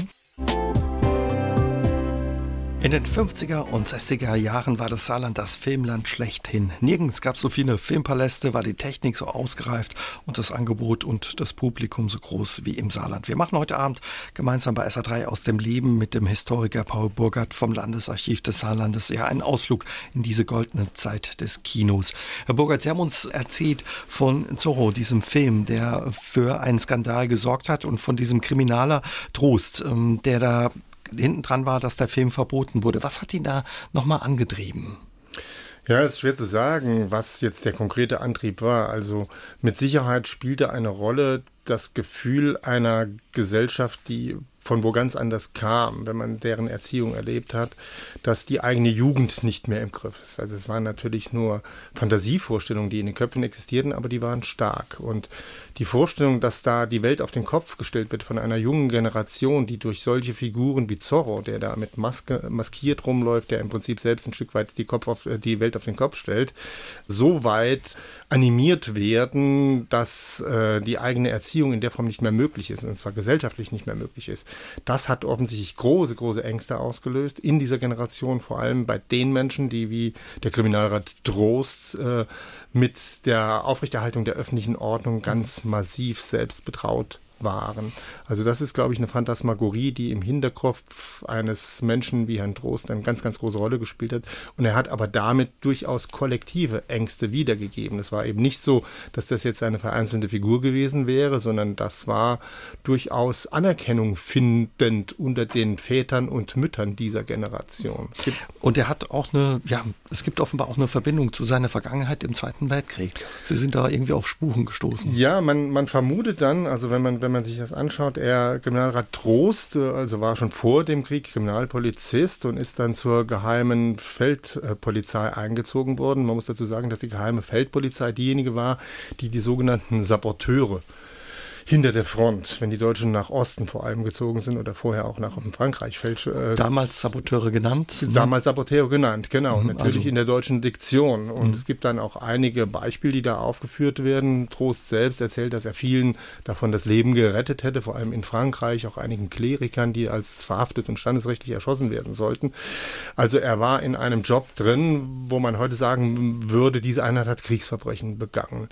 In den 50er und 60er Jahren war das Saarland das Filmland schlechthin. Nirgends gab es so viele Filmpaläste, war die Technik so ausgereift und das Angebot und das Publikum so groß wie im Saarland. Wir machen heute Abend gemeinsam bei SA3 aus dem Leben mit dem Historiker Paul Burgert vom Landesarchiv des Saarlandes ja einen Ausflug in diese goldene Zeit des Kinos. Herr Burgert, Sie haben uns erzählt von Zorro, diesem Film, der für einen Skandal gesorgt hat und von diesem Kriminaler Trost, ähm, der da hinten dran war, dass der Film verboten wurde. Was hat ihn da nochmal angetrieben? Ja, es ist schwer zu sagen, was jetzt der konkrete Antrieb war. Also mit Sicherheit spielte eine Rolle das Gefühl einer Gesellschaft, die von wo ganz anders kam, wenn man deren Erziehung erlebt hat, dass die eigene Jugend nicht mehr im Griff ist. Also es waren natürlich nur Fantasievorstellungen, die in den Köpfen existierten, aber die waren stark. Und die Vorstellung, dass da die Welt auf den Kopf gestellt wird von einer jungen Generation, die durch solche Figuren wie Zorro, der da mit Maske maskiert rumläuft, der im Prinzip selbst ein Stück weit die, Kopf auf, die Welt auf den Kopf stellt, so weit animiert werden, dass äh, die eigene Erziehung in der Form nicht mehr möglich ist, und zwar gesellschaftlich nicht mehr möglich ist. Das hat offensichtlich große, große Ängste ausgelöst in dieser Generation, vor allem bei den Menschen, die wie der Kriminalrat Drost äh, mit der Aufrechterhaltung der öffentlichen Ordnung ganz massiv selbst betraut waren. Also das ist, glaube ich, eine Phantasmagorie, die im Hinterkopf eines Menschen wie Herrn Trost eine ganz, ganz große Rolle gespielt hat. Und er hat aber damit durchaus kollektive Ängste wiedergegeben. Es war eben nicht so, dass das jetzt eine vereinzelte Figur gewesen wäre, sondern das war durchaus Anerkennung findend unter den Vätern und Müttern dieser Generation. Und er hat auch eine, ja, es gibt offenbar auch eine Verbindung zu seiner Vergangenheit im Zweiten Weltkrieg. Sie sind da irgendwie auf Spuren gestoßen. Ja, man, man vermutet dann, also wenn man wenn man sich das anschaut, er Kriminalrat Trost, äh, also war schon vor dem Krieg Kriminalpolizist und ist dann zur geheimen Feldpolizei eingezogen worden. Man muss dazu sagen, dass die geheime Feldpolizei diejenige war, die die sogenannten Saboteure hinter der Front, wenn die Deutschen nach Osten vor allem gezogen sind oder vorher auch nach Frankreich. Fällt, äh, damals Saboteure genannt? Ne? Damals Saboteure genannt, genau. Mhm, natürlich also, in der deutschen Diktion. Und mhm. es gibt dann auch einige Beispiele, die da aufgeführt werden. Trost selbst erzählt, dass er vielen davon das Leben gerettet hätte, vor allem in Frankreich, auch einigen Klerikern, die als verhaftet und standesrechtlich erschossen werden sollten. Also er war in einem Job drin, wo man heute sagen würde, diese Einheit hat Kriegsverbrechen begangen.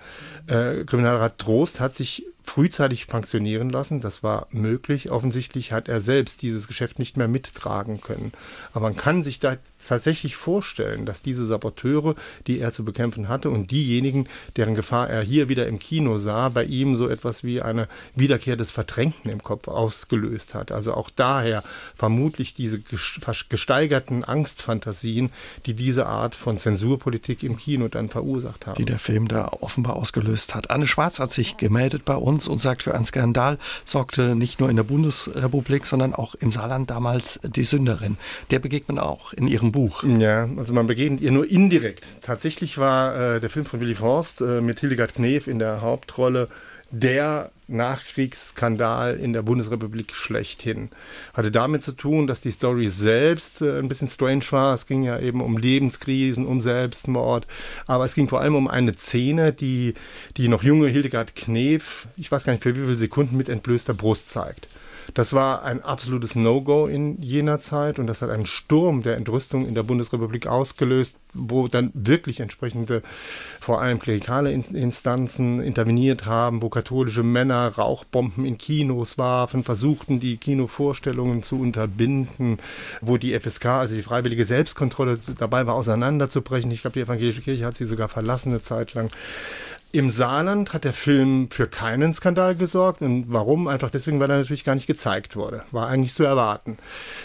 Äh, Kriminalrat Trost hat sich frühzeitig pensionieren lassen. Das war möglich. Offensichtlich hat er selbst dieses Geschäft nicht mehr mittragen können. Aber man kann sich da tatsächlich vorstellen, dass diese Saboteure, die er zu bekämpfen hatte und diejenigen, deren Gefahr er hier wieder im Kino sah, bei ihm so etwas wie eine Wiederkehr des Verdrängten im Kopf ausgelöst hat. Also auch daher vermutlich diese gesteigerten Angstfantasien, die diese Art von Zensurpolitik im Kino dann verursacht haben. Die der Film da offenbar ausgelöst hat. Anne Schwarz hat sich gemeldet bei uns und sagt, für einen Skandal sorgte nicht nur in der Bundesrepublik, sondern auch im Saarland damals die Sünderin. Der begegnet man auch in ihrem Buch. Ja, also man begegnet ihr nur indirekt. Tatsächlich war äh, der Film von Willy Forst äh, mit Hildegard Knef in der Hauptrolle der Nachkriegsskandal in der Bundesrepublik schlechthin. Hatte damit zu tun, dass die Story selbst äh, ein bisschen strange war. Es ging ja eben um Lebenskrisen, um Selbstmord. Aber es ging vor allem um eine Szene, die die noch junge Hildegard Knef, ich weiß gar nicht für wie viele Sekunden, mit entblößter Brust zeigt. Das war ein absolutes No-Go in jener Zeit und das hat einen Sturm der Entrüstung in der Bundesrepublik ausgelöst, wo dann wirklich entsprechende, vor allem klerikale Instanzen interveniert haben, wo katholische Männer Rauchbomben in Kinos warfen, versuchten, die Kinovorstellungen zu unterbinden, wo die FSK, also die freiwillige Selbstkontrolle, dabei war, auseinanderzubrechen. Ich glaube, die evangelische Kirche hat sie sogar verlassen eine Zeit lang. Im Saarland hat der Film für keinen Skandal gesorgt. Und warum? Einfach deswegen, weil er natürlich gar nicht gezeigt wurde. War eigentlich zu erwarten.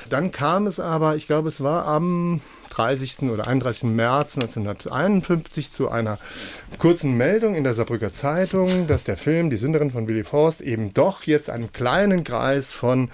Dann kam es aber, ich glaube, es war am 30. oder 31. März 1951 zu einer kurzen Meldung in der Saarbrücker Zeitung, dass der Film Die Sünderin von Willy Forst eben doch jetzt einem kleinen Kreis von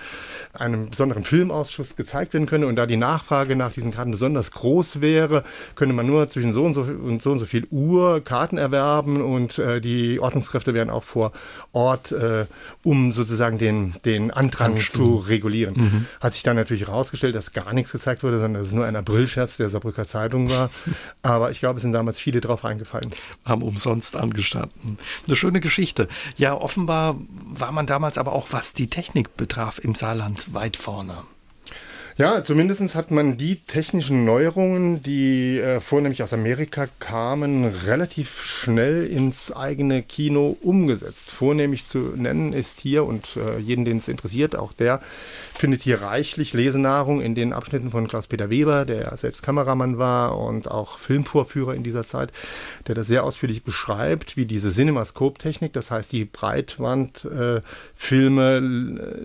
einem besonderen Filmausschuss gezeigt werden könne. Und da die Nachfrage nach diesen Karten besonders groß wäre, könne man nur zwischen so und so und so und so viel Uhr Karten erwerben und äh, die Ordnungskräfte wären auch vor Ort, äh, um sozusagen den, den Andrang zu regulieren. Mhm. Hat sich dann natürlich herausgestellt, dass gar nichts gezeigt wurde, sondern dass es nur ein Aprilscherz der Saarbrücker Zeitung war. Aber ich glaube, es sind damals viele drauf eingefallen. Haben umsonst angestanden. Eine schöne Geschichte. Ja, offenbar war man damals aber auch, was die Technik betraf, im Saarland weit vorne. Ja, zumindest hat man die technischen Neuerungen, die äh, vornehmlich aus Amerika kamen, relativ schnell ins eigene Kino umgesetzt. Vornehmlich zu nennen ist hier, und äh, jeden, den es interessiert, auch der findet hier reichlich Lesenahrung in den Abschnitten von Klaus-Peter Weber, der selbst Kameramann war und auch Filmvorführer in dieser Zeit, der das sehr ausführlich beschreibt, wie diese Cinemascope-Technik, das heißt die Breitwandfilme, äh,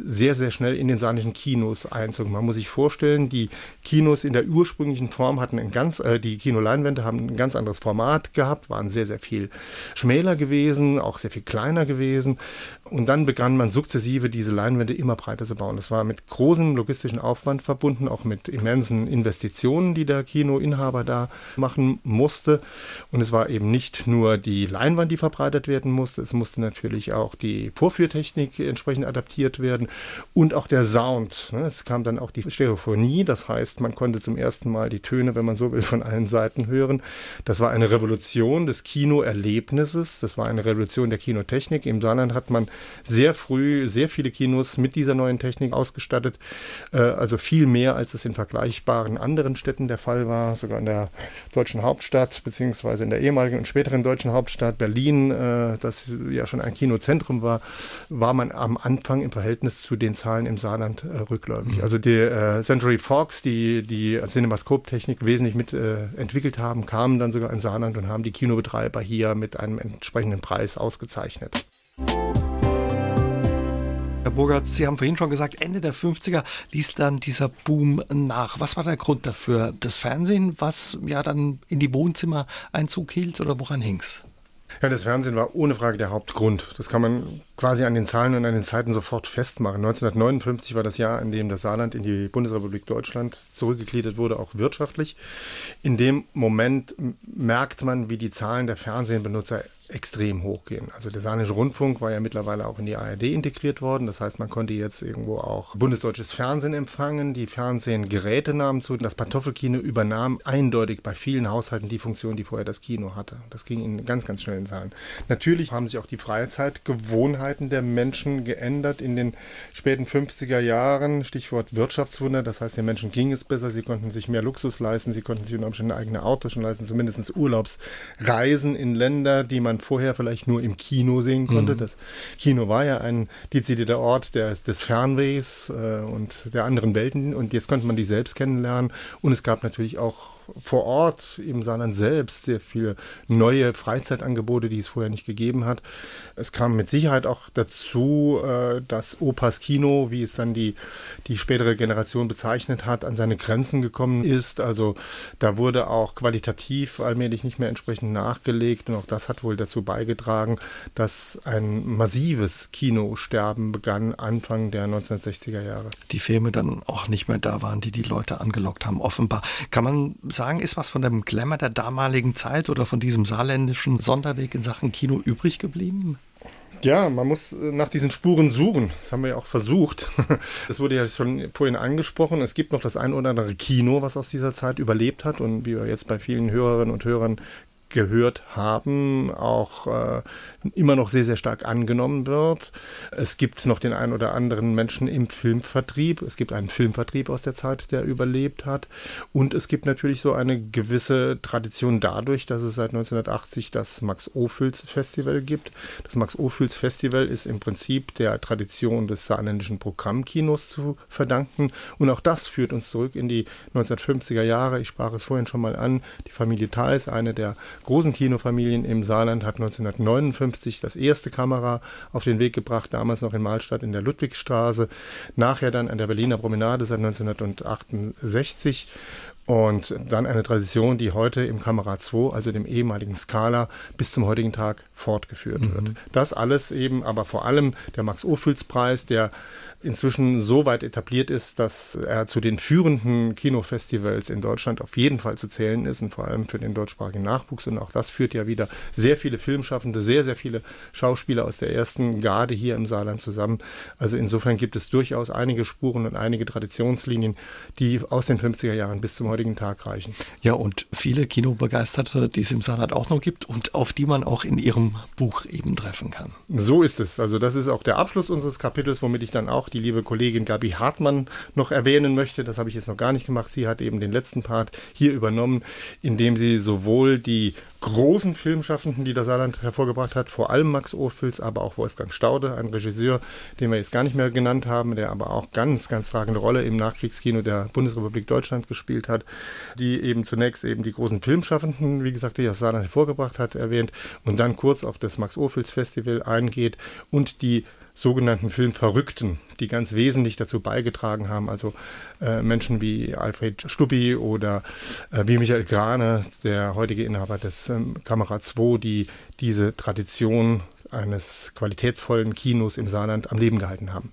sehr, sehr schnell in den saarländischen Kinos einzog. Man muss sich vorstellen, vorstellen. Die Kinos in der ursprünglichen Form hatten ein ganz, äh, die Kinoleinwände haben ein ganz anderes Format gehabt, waren sehr, sehr viel schmäler gewesen, auch sehr viel kleiner gewesen. Und dann begann man sukzessive diese Leinwände immer breiter zu bauen. Das war mit großem logistischen Aufwand verbunden, auch mit immensen Investitionen, die der Kinoinhaber da machen musste. Und es war eben nicht nur die Leinwand, die verbreitert werden musste, es musste natürlich auch die Vorführtechnik entsprechend adaptiert werden und auch der Sound. Ne? Es kam dann auch die Stereophonie, das heißt, man konnte zum ersten Mal die Töne, wenn man so will, von allen Seiten hören. Das war eine Revolution des Kinoerlebnisses, das war eine Revolution der Kinotechnik. Im Saarland hat man sehr früh sehr viele Kinos mit dieser neuen Technik ausgestattet. Äh, also viel mehr, als es in vergleichbaren anderen Städten der Fall war, sogar in der deutschen Hauptstadt, beziehungsweise in der ehemaligen und späteren deutschen Hauptstadt Berlin, äh, das ja schon ein Kinozentrum war, war man am Anfang im Verhältnis zu den Zahlen im Saarland äh, rückläufig. Mhm. Also die äh, Century Fox, die die Cinemascope-Technik wesentlich mit äh, entwickelt haben, kamen dann sogar in Saarland und haben die Kinobetreiber hier mit einem entsprechenden Preis ausgezeichnet. Herr Burgert, Sie haben vorhin schon gesagt, Ende der 50er ließ dann dieser Boom nach. Was war der Grund dafür? Das Fernsehen, was ja dann in die Wohnzimmer Einzug hielt oder woran hing's? Ja, das Fernsehen war ohne Frage der Hauptgrund. Das kann man quasi an den Zahlen und an den Zeiten sofort festmachen. 1959 war das Jahr, in dem das Saarland in die Bundesrepublik Deutschland zurückgegliedert wurde, auch wirtschaftlich. In dem Moment merkt man, wie die Zahlen der Fernsehbenutzer extrem hochgehen. Also der Saarländische Rundfunk war ja mittlerweile auch in die ARD integriert worden. Das heißt, man konnte jetzt irgendwo auch bundesdeutsches Fernsehen empfangen. Die Fernsehgeräte nahmen zu. Das Pantoffelkino übernahm eindeutig bei vielen Haushalten die Funktion, die vorher das Kino hatte. Das ging in ganz, ganz schnellen Zahlen. Natürlich haben sich auch die Freizeitgewohnheiten der Menschen geändert in den späten 50er Jahren. Stichwort Wirtschaftswunder. Das heißt, den Menschen ging es besser. Sie konnten sich mehr Luxus leisten. Sie konnten sich unter Umständen eigene Autos schon leisten. Zumindest Urlaubsreisen in Länder, die man vorher vielleicht nur im Kino sehen konnte. Mhm. Das Kino war ja ein dezidierter Ort der, des Fernwehs äh, und der anderen Welten und jetzt konnte man die selbst kennenlernen und es gab natürlich auch vor Ort im Saarland selbst sehr viele neue Freizeitangebote, die es vorher nicht gegeben hat. Es kam mit Sicherheit auch dazu, äh, dass Opas Kino, wie es dann die, die spätere Generation bezeichnet hat, an seine Grenzen gekommen ist. Also da wurde auch qualitativ allmählich nicht mehr entsprechend nachgelegt und auch das hat wohl dazu beigetragen, dass ein massives Kinosterben begann Anfang der 1960er Jahre. Die Filme dann auch nicht mehr da waren, die die Leute angelockt haben, offenbar. Kann man sagen, ist was von dem Glamour der damaligen Zeit oder von diesem saarländischen Sonderweg in Sachen Kino übrig geblieben? Ja, man muss äh, nach diesen Spuren suchen. Das haben wir ja auch versucht. Es wurde ja schon vorhin angesprochen. Es gibt noch das ein oder andere Kino, was aus dieser Zeit überlebt hat und wie wir jetzt bei vielen Hörerinnen und Hörern gehört haben, auch äh, immer noch sehr, sehr stark angenommen wird. Es gibt noch den einen oder anderen Menschen im Filmvertrieb. Es gibt einen Filmvertrieb aus der Zeit, der überlebt hat. Und es gibt natürlich so eine gewisse Tradition dadurch, dass es seit 1980 das Max-Ophüls Festival gibt. Das Max-Ophüls Festival ist im Prinzip der Tradition des saarländischen Programmkinos zu verdanken. Und auch das führt uns zurück in die 1950er Jahre. Ich sprach es vorhin schon mal an. Die Familie Thals, eine der großen Kinofamilien im Saarland, hat 1959 das erste Kamera auf den Weg gebracht, damals noch in Mahlstadt in der Ludwigstraße, nachher dann an der Berliner Promenade seit 1968 und dann eine Tradition, die heute im Kamera 2, also dem ehemaligen Scala, bis zum heutigen Tag fortgeführt mhm. wird. Das alles eben, aber vor allem der Max-Ophüls-Preis, der inzwischen so weit etabliert ist, dass er zu den führenden Kinofestivals in Deutschland auf jeden Fall zu zählen ist und vor allem für den deutschsprachigen Nachwuchs. Und auch das führt ja wieder sehr viele Filmschaffende, sehr, sehr viele Schauspieler aus der ersten Garde hier im Saarland zusammen. Also insofern gibt es durchaus einige Spuren und einige Traditionslinien, die aus den 50er Jahren bis zum heutigen Tag reichen. Ja, und viele Kinobegeisterte, die es im Saarland auch noch gibt und auf die man auch in ihrem Buch eben treffen kann. So ist es. Also das ist auch der Abschluss unseres Kapitels, womit ich dann auch die liebe Kollegin Gabi Hartmann noch erwähnen möchte. Das habe ich jetzt noch gar nicht gemacht. Sie hat eben den letzten Part hier übernommen, indem sie sowohl die großen Filmschaffenden, die das Saarland hervorgebracht hat, vor allem Max Ophüls, aber auch Wolfgang Staude, ein Regisseur, den wir jetzt gar nicht mehr genannt haben, der aber auch ganz, ganz tragende Rolle im Nachkriegskino der Bundesrepublik Deutschland gespielt hat, die eben zunächst eben die großen Filmschaffenden, wie gesagt, die das Saarland hervorgebracht hat, erwähnt und dann kurz auf das Max Ophüls Festival eingeht und die sogenannten Filmverrückten, die ganz wesentlich dazu beigetragen haben. Also äh, Menschen wie Alfred Stuppi oder äh, wie Michael Grane, der heutige Inhaber des ähm, Kamera 2, die diese Tradition eines qualitätsvollen Kinos im Saarland am Leben gehalten haben.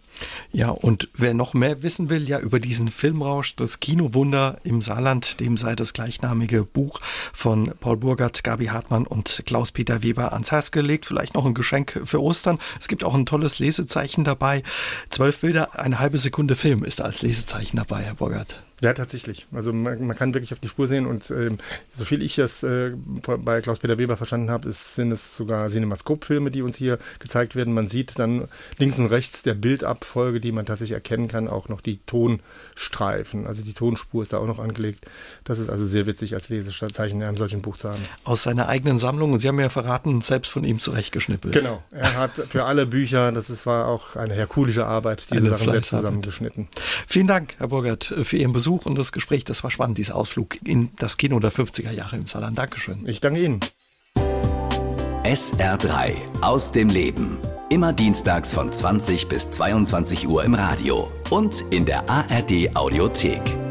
Ja, und wer noch mehr wissen will, ja, über diesen Filmrausch, das Kinowunder im Saarland, dem sei das gleichnamige Buch von Paul Burgert, Gabi Hartmann und Klaus-Peter Weber ans Herz gelegt. Vielleicht noch ein Geschenk für Ostern. Es gibt auch ein tolles Lesezeichen dabei. Zwölf Bilder, eine halbe Sekunde Film ist als Lesezeichen dabei, Herr Burgert. Ja, tatsächlich. Also man, man, kann wirklich auf die Spur sehen und ähm, so viel ich das äh, bei Klaus-Peter Weber verstanden habe, ist, sind es sogar Cinemaskop-Filme, die uns hier gezeigt werden. Man sieht dann links und rechts der Bildabfolge, die man tatsächlich erkennen kann, auch noch die Tonstreifen. Also die Tonspur ist da auch noch angelegt. Das ist also sehr witzig als Lesezeichen in einem solchen Buch zu haben. Aus seiner eigenen Sammlung, und Sie haben ja verraten, selbst von ihm zurechtgeschnippelt. Genau. Er hat für alle Bücher, das ist, war auch eine herkulische Arbeit, diese eine Sachen selbst zusammengeschnitten. Vielen Dank, Herr Burgert, für Ihren Besuch. Besuch und das Gespräch. Das war spannend, dieser Ausflug in das Kino der 50er Jahre im Saarland. Dankeschön. Ich danke Ihnen. SR3 aus dem Leben. Immer dienstags von 20 bis 22 Uhr im Radio und in der ARD Audiothek.